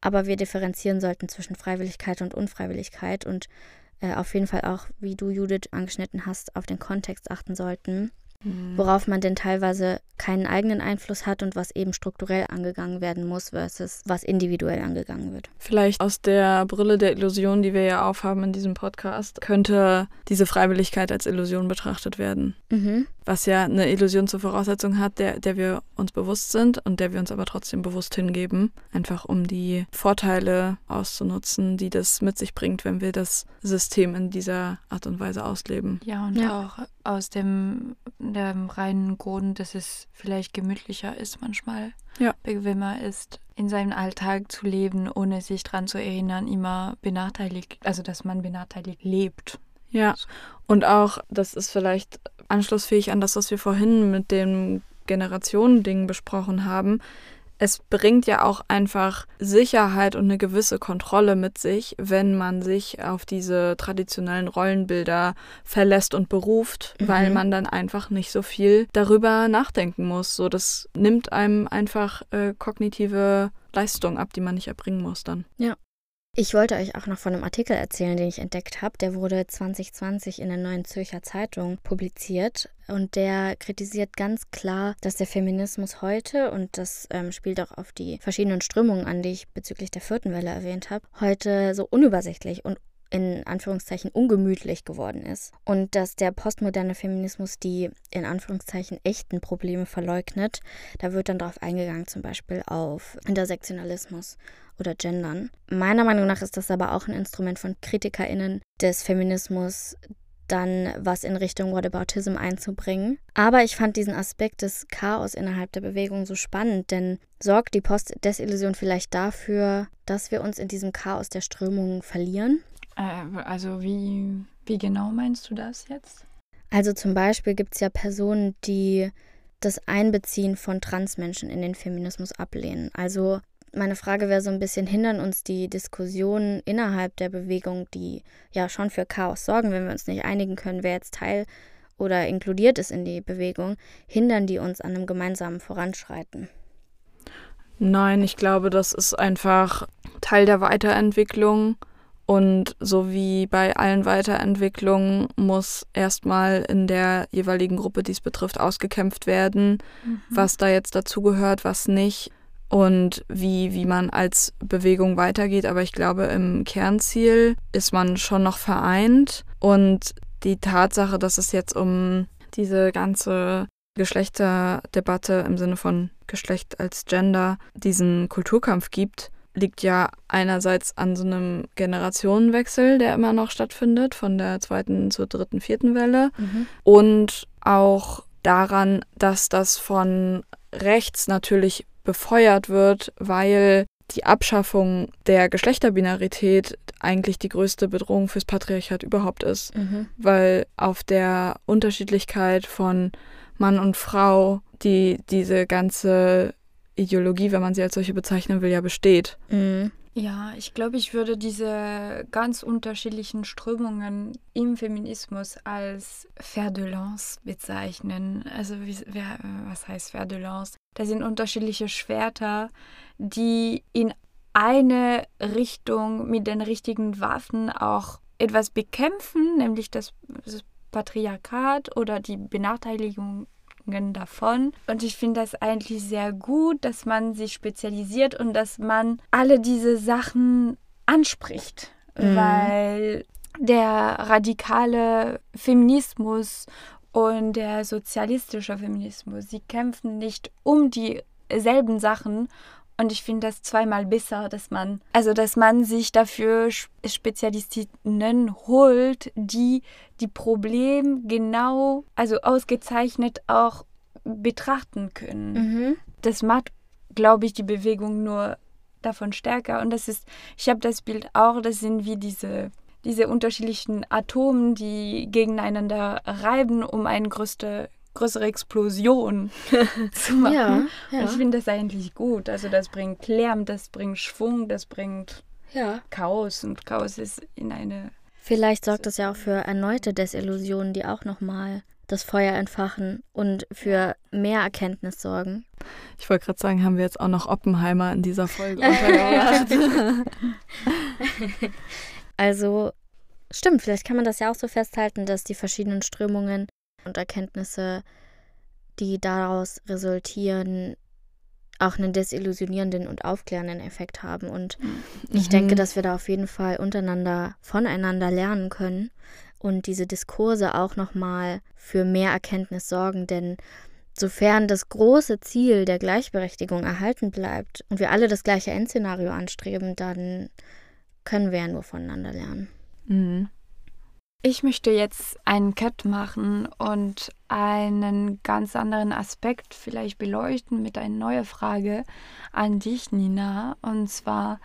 aber wir differenzieren sollten zwischen Freiwilligkeit und Unfreiwilligkeit und äh, auf jeden Fall auch, wie du Judith angeschnitten hast, auf den Kontext achten sollten. Mhm. worauf man denn teilweise keinen eigenen Einfluss hat und was eben strukturell angegangen werden muss versus was individuell angegangen wird. Vielleicht aus der Brille der Illusion, die wir ja aufhaben in diesem Podcast, könnte diese Freiwilligkeit als Illusion betrachtet werden. Mhm. Was ja eine Illusion zur Voraussetzung hat, der, der wir uns bewusst sind und der wir uns aber trotzdem bewusst hingeben. Einfach um die Vorteile auszunutzen, die das mit sich bringt, wenn wir das System in dieser Art und Weise ausleben. Ja, und Ja. auch aus dem, dem reinen Grund, dass es vielleicht gemütlicher ist manchmal, Ja. bequemer ist, in seinem Alltag zu leben, ohne sich daran zu erinnern, immer benachteiligt, also dass man benachteiligt lebt. Ja, und auch, das ist vielleicht anschlussfähig an das, was wir vorhin mit dem Generationending besprochen haben. Es bringt ja auch einfach Sicherheit und eine gewisse Kontrolle mit sich, wenn man sich auf diese traditionellen Rollenbilder verlässt und beruft, Mhm. weil man dann einfach nicht so viel darüber nachdenken muss. So, das nimmt einem einfach äh, kognitive Leistung ab, die man nicht erbringen muss dann. Ich wollte euch auch noch von einem Artikel erzählen, den ich entdeckt habe. Der wurde 2020 in der Neuen Zürcher Zeitung publiziert und der kritisiert ganz klar, dass der Feminismus heute, und das ähm, spielt auch auf die verschiedenen Strömungen an, die ich bezüglich der vierten Welle erwähnt habe, heute so unübersichtlich und in Anführungszeichen ungemütlich geworden ist. Und dass der postmoderne Feminismus die in Anführungszeichen echten Probleme verleugnet. Da wird dann darauf eingegangen, zum Beispiel auf Intersektionalismus oder Gendern. Meiner Meinung nach ist das aber auch ein Instrument von KritikerInnen des Feminismus, dann was in Richtung Whataboutism einzubringen. Aber ich fand diesen Aspekt des Chaos innerhalb der Bewegung so spannend, denn sorgt die Post-Desillusion vielleicht dafür, dass wir uns in diesem Chaos der Strömungen verlieren? Äh, also wie, wie genau meinst du das jetzt? Also zum Beispiel gibt es ja Personen, die das Einbeziehen von Transmenschen in den Feminismus ablehnen. Also meine Frage wäre so ein bisschen, hindern uns die Diskussionen innerhalb der Bewegung, die ja schon für Chaos sorgen, wenn wir uns nicht einigen können, wer jetzt Teil oder inkludiert ist in die Bewegung, hindern die uns an einem gemeinsamen Voranschreiten? Nein, ich glaube, das ist einfach Teil der Weiterentwicklung. Und so wie bei allen Weiterentwicklungen muss erstmal in der jeweiligen Gruppe, die es betrifft, ausgekämpft werden, was da jetzt dazugehört, was nicht und wie, wie man als Bewegung weitergeht. Aber ich glaube, im Kernziel ist man schon noch vereint. Und die Tatsache, dass es jetzt um diese ganze Geschlechterdebatte im Sinne von Geschlecht als Gender diesen Kulturkampf gibt, liegt ja einerseits an so einem Generationenwechsel, der immer noch stattfindet, von der zweiten zur dritten, vierten Welle und auch daran, dass das von rechts natürlich befeuert wird, weil die Abschaffung der Geschlechterbinarität eigentlich die größte Bedrohung fürs Patriarchat überhaupt ist, Mhm. weil auf der Unterschiedlichkeit von Mann und Frau, die diese ganze Ideologie, wenn man sie als solche bezeichnen will, ja besteht. Mhm. Ja, ich glaube, ich würde diese ganz unterschiedlichen Strömungen im Feminismus als Fer de Lance bezeichnen. Also wie, wer, was heißt Fer de Lance? Das sind unterschiedliche Schwerter, die in eine Richtung mit den richtigen Waffen auch etwas bekämpfen, nämlich das, das Patriarchat oder die Benachteiligung davon. Und ich finde das eigentlich sehr gut, dass man sich spezialisiert und dass man alle diese Sachen anspricht, Mhm. weil der radikale Feminismus und der sozialistische Feminismus, sie kämpfen nicht um dieselben Sachen. Und ich finde das zweimal besser, dass man, also dass man sich dafür Spezialistinnen holt, die die Problem genau, also ausgezeichnet auch betrachten können. Mhm. Das macht, glaube ich, die Bewegung nur davon stärker. Und das ist, ich habe das Bild auch, das sind wie diese, diese unterschiedlichen Atomen, die gegeneinander reiben, um eine größte, größere Explosion zu machen. Ja, Und ja. ich finde das eigentlich gut. Also das bringt Lärm, das bringt Schwung, das bringt ja. Chaos. Und Chaos ist in eine Vielleicht sorgt das ja auch für erneute Desillusionen, die auch nochmal das Feuer entfachen und für mehr Erkenntnis sorgen. Ich wollte gerade sagen, haben wir jetzt auch noch Oppenheimer in dieser Folge untergebracht. Also, Stimmt, vielleicht kann man das ja auch so festhalten, dass die verschiedenen Strömungen und Erkenntnisse, die daraus resultieren, auch einen desillusionierenden und aufklärenden Effekt haben. Und mhm. ich denke, dass wir da auf jeden Fall untereinander voneinander lernen können und diese Diskurse auch nochmal für mehr Erkenntnis sorgen, denn sofern das große Ziel der Gleichberechtigung erhalten bleibt und wir alle das gleiche Endszenario anstreben, dann können wir ja nur voneinander lernen. Mhm. Ich möchte jetzt einen Cut machen und einen ganz anderen Aspekt vielleicht beleuchten mit einer neuen Frage an dich, Nina. Und zwar,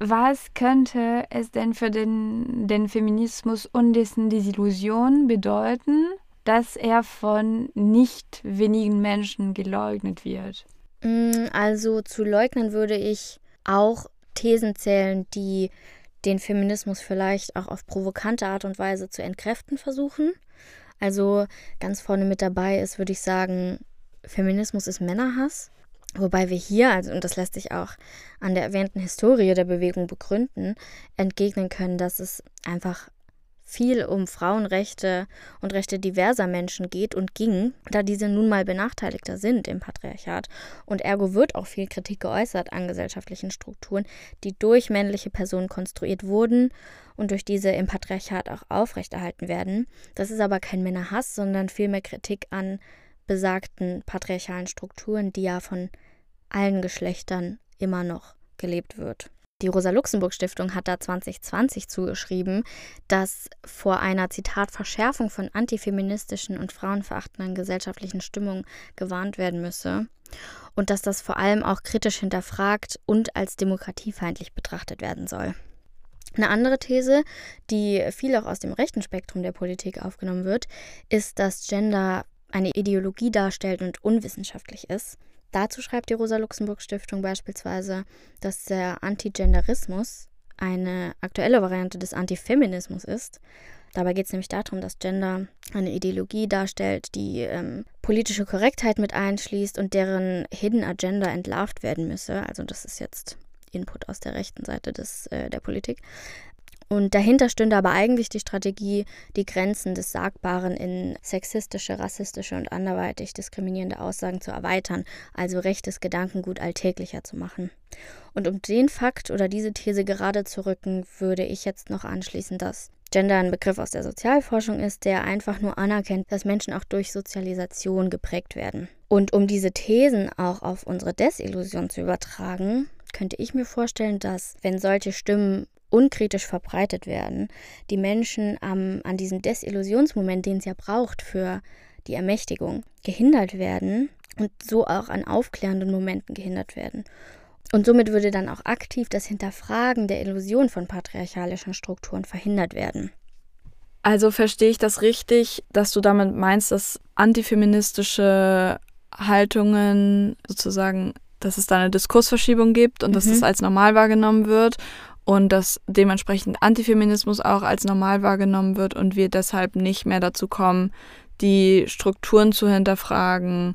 was könnte es denn für den, den Feminismus und dessen Desillusion bedeuten, dass er von nicht wenigen Menschen geleugnet wird? Mm, also zu leugnen würde ich auch Thesen zählen, die den Feminismus vielleicht auch auf provokante Art und Weise zu entkräften versuchen. Also ganz vorne mit dabei ist, würde ich sagen, Feminismus ist Männerhass. Wobei wir hier, also, und das lässt sich auch an der erwähnten Historie der Bewegung begründen, entgegnen können, dass es einfach viel um Frauenrechte und Rechte diverser Menschen geht und ging, da diese nun mal benachteiligter sind im Patriarchat. Und ergo wird auch viel Kritik geäußert an gesellschaftlichen Strukturen, die durch männliche Personen konstruiert wurden und durch diese im Patriarchat auch aufrechterhalten werden. Das ist aber kein Männerhass, sondern vielmehr Kritik an besagten patriarchalen Strukturen, die ja von allen Geschlechtern immer noch gelebt wird. Die Rosa-Luxemburg-Stiftung hat da 2020 zugeschrieben, dass vor einer Zitat Verschärfung von antifeministischen und frauenverachtenden gesellschaftlichen Stimmungen gewarnt werden müsse und dass das vor allem auch kritisch hinterfragt und als demokratiefeindlich betrachtet werden soll. Eine andere These, die viel auch aus dem rechten Spektrum der Politik aufgenommen wird, ist, dass Gender eine Ideologie darstellt und unwissenschaftlich ist. Dazu schreibt die Rosa-Luxemburg-Stiftung beispielsweise, dass der Antigenderismus eine aktuelle Variante des Antifeminismus ist. Dabei geht es nämlich darum, dass Gender eine Ideologie darstellt, die ähm, politische Korrektheit mit einschließt und deren Hidden Agenda entlarvt werden müsse. Also das ist jetzt Input aus der rechten Seite des, äh, der Politik. Und dahinter stünde aber eigentlich die Strategie, die Grenzen des Sagbaren in sexistische, rassistische und anderweitig diskriminierende Aussagen zu erweitern, also rechtes Gedankengut alltäglicher zu machen. Und um den Fakt oder diese These gerade zu rücken, würde ich jetzt noch anschließen, dass Gender ein Begriff aus der Sozialforschung ist, der einfach nur anerkennt, dass Menschen auch durch Sozialisation geprägt werden. Und um diese Thesen auch auf unsere Desillusion zu übertragen, könnte ich mir vorstellen, dass wenn solche Stimmen unkritisch verbreitet werden, die Menschen ähm, an diesem Desillusionsmoment, den es ja braucht für die Ermächtigung, gehindert werden und so auch an aufklärenden Momenten gehindert werden. Und somit würde dann auch aktiv das Hinterfragen der Illusion von patriarchalischen Strukturen verhindert werden. Also verstehe ich das richtig, dass du damit meinst, dass antifeministische Haltungen sozusagen, dass es da eine Diskursverschiebung gibt und mhm. dass das als normal wahrgenommen wird und dass dementsprechend Antifeminismus auch als normal wahrgenommen wird und wir deshalb nicht mehr dazu kommen, die Strukturen zu hinterfragen,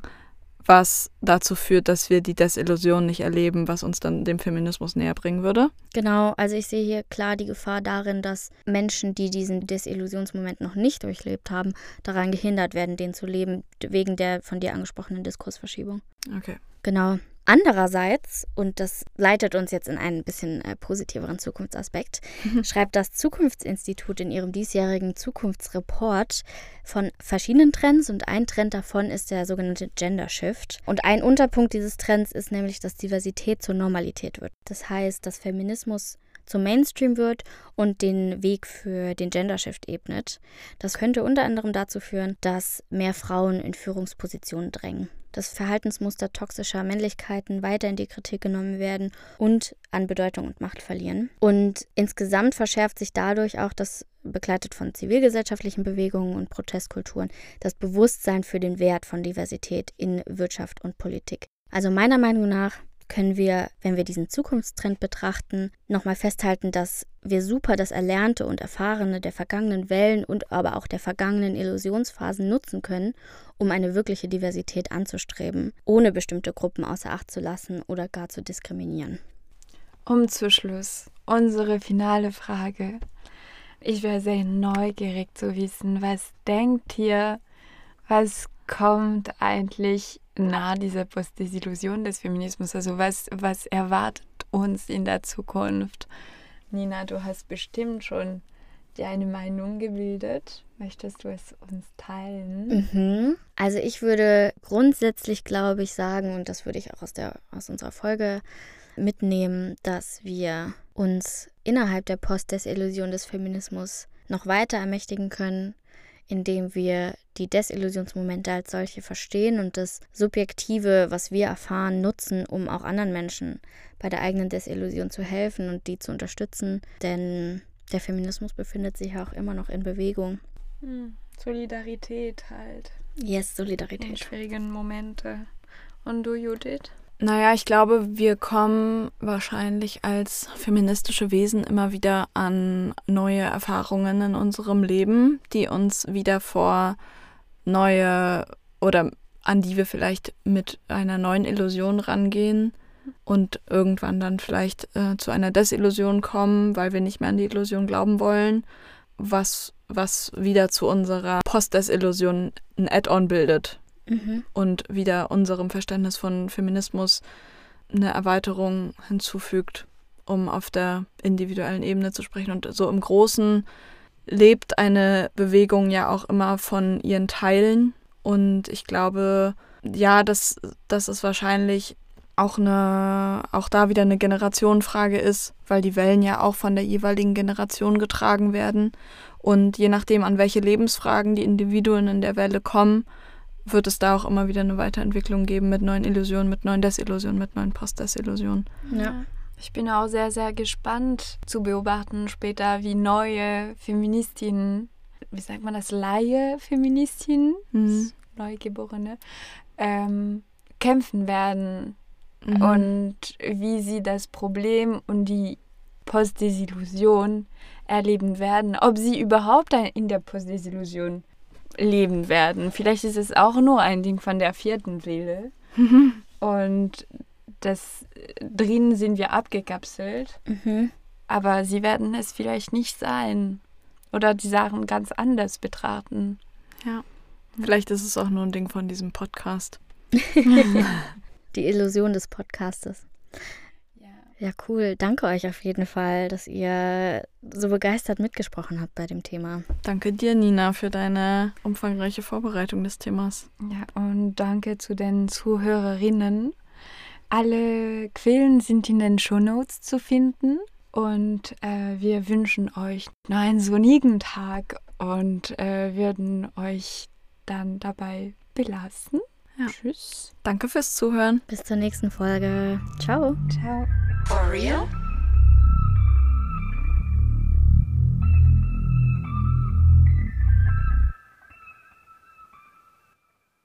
was dazu führt, dass wir die Desillusion nicht erleben, was uns dann dem Feminismus näher bringen würde. Genau, also ich sehe hier klar die Gefahr darin, dass Menschen, die diesen Desillusionsmoment noch nicht durchlebt haben, daran gehindert werden, den zu leben, wegen der von dir angesprochenen Diskursverschiebung. Okay. Genau. Andererseits, und das leitet uns jetzt in einen bisschen äh, positiveren Zukunftsaspekt, schreibt das Zukunftsinstitut in ihrem diesjährigen Zukunftsreport von verschiedenen Trends und ein Trend davon ist der sogenannte Gender Shift. Und ein Unterpunkt dieses Trends ist nämlich, dass Diversität zur Normalität wird. Das heißt, dass Feminismus zum Mainstream wird und den Weg für den Gender Shift ebnet. Das könnte unter anderem dazu führen, dass mehr Frauen in Führungspositionen drängen dass Verhaltensmuster toxischer Männlichkeiten weiter in die Kritik genommen werden und an Bedeutung und Macht verlieren. Und insgesamt verschärft sich dadurch auch das begleitet von zivilgesellschaftlichen Bewegungen und Protestkulturen, das Bewusstsein für den Wert von Diversität in Wirtschaft und Politik. Also meiner Meinung nach können wir, wenn wir diesen Zukunftstrend betrachten, nochmal festhalten, dass wir super das Erlernte und Erfahrene der vergangenen Wellen und aber auch der vergangenen Illusionsphasen nutzen können, um eine wirkliche Diversität anzustreben, ohne bestimmte Gruppen außer Acht zu lassen oder gar zu diskriminieren. Um zu Schluss unsere finale Frage. Ich wäre sehr neugierig zu wissen, was denkt ihr, was kommt eigentlich nah dieser Postdesillusion des Feminismus? Also was, was erwartet uns in der Zukunft? Nina, du hast bestimmt schon dir eine Meinung gebildet. Möchtest du es uns teilen? Mhm. Also ich würde grundsätzlich, glaube ich, sagen, und das würde ich auch aus, der, aus unserer Folge mitnehmen, dass wir uns innerhalb der Postdesillusion des Feminismus noch weiter ermächtigen können, indem wir die Desillusionsmomente als solche verstehen und das Subjektive, was wir erfahren, nutzen, um auch anderen Menschen bei der eigenen Desillusion zu helfen und die zu unterstützen. Denn der Feminismus befindet sich auch immer noch in Bewegung. Hm, Solidarität halt. Yes, Solidarität. In schwierigen Momente. Und du, Judith? Naja, ich glaube, wir kommen wahrscheinlich als feministische Wesen immer wieder an neue Erfahrungen in unserem Leben, die uns wieder vor neue oder an die wir vielleicht mit einer neuen Illusion rangehen und irgendwann dann vielleicht äh, zu einer Desillusion kommen, weil wir nicht mehr an die Illusion glauben wollen, was, was wieder zu unserer Post-Desillusion ein Add-on bildet mhm. und wieder unserem Verständnis von Feminismus eine Erweiterung hinzufügt, um auf der individuellen Ebene zu sprechen. Und so im Großen lebt eine Bewegung ja auch immer von ihren Teilen. Und ich glaube, ja, dass, dass es wahrscheinlich auch eine, auch da wieder eine Generationenfrage ist, weil die Wellen ja auch von der jeweiligen Generation getragen werden. Und je nachdem, an welche Lebensfragen die Individuen in der Welle kommen, wird es da auch immer wieder eine Weiterentwicklung geben mit neuen Illusionen, mit neuen Desillusionen, mit neuen Post-Desillusionen. Ja. Ich bin auch sehr, sehr gespannt zu beobachten später, wie neue Feministinnen, wie sagt man das, Laie-Feministinnen, mhm. Neugeborene, ähm, kämpfen werden mhm. und wie sie das Problem und die Postdesillusion erleben werden, ob sie überhaupt in der Postdesillusion leben werden. Vielleicht ist es auch nur ein Ding von der vierten Seele. Mhm. Und das drinnen sind wir abgekapselt. Mhm. Aber sie werden es vielleicht nicht sein. Oder die Sachen ganz anders betrachten. Ja. Vielleicht ist es auch nur ein Ding von diesem Podcast. die Illusion des Podcastes. Ja. cool. Danke euch auf jeden Fall, dass ihr so begeistert mitgesprochen habt bei dem Thema. Danke dir, Nina, für deine umfangreiche Vorbereitung des Themas. Ja, und danke zu den Zuhörerinnen. Alle Quellen sind in den Shownotes zu finden. Und äh, wir wünschen euch noch einen sonnigen Tag und äh, würden euch dann dabei belassen. Ja. Tschüss. Danke fürs Zuhören. Bis zur nächsten Folge. Ciao. Ciao. For real?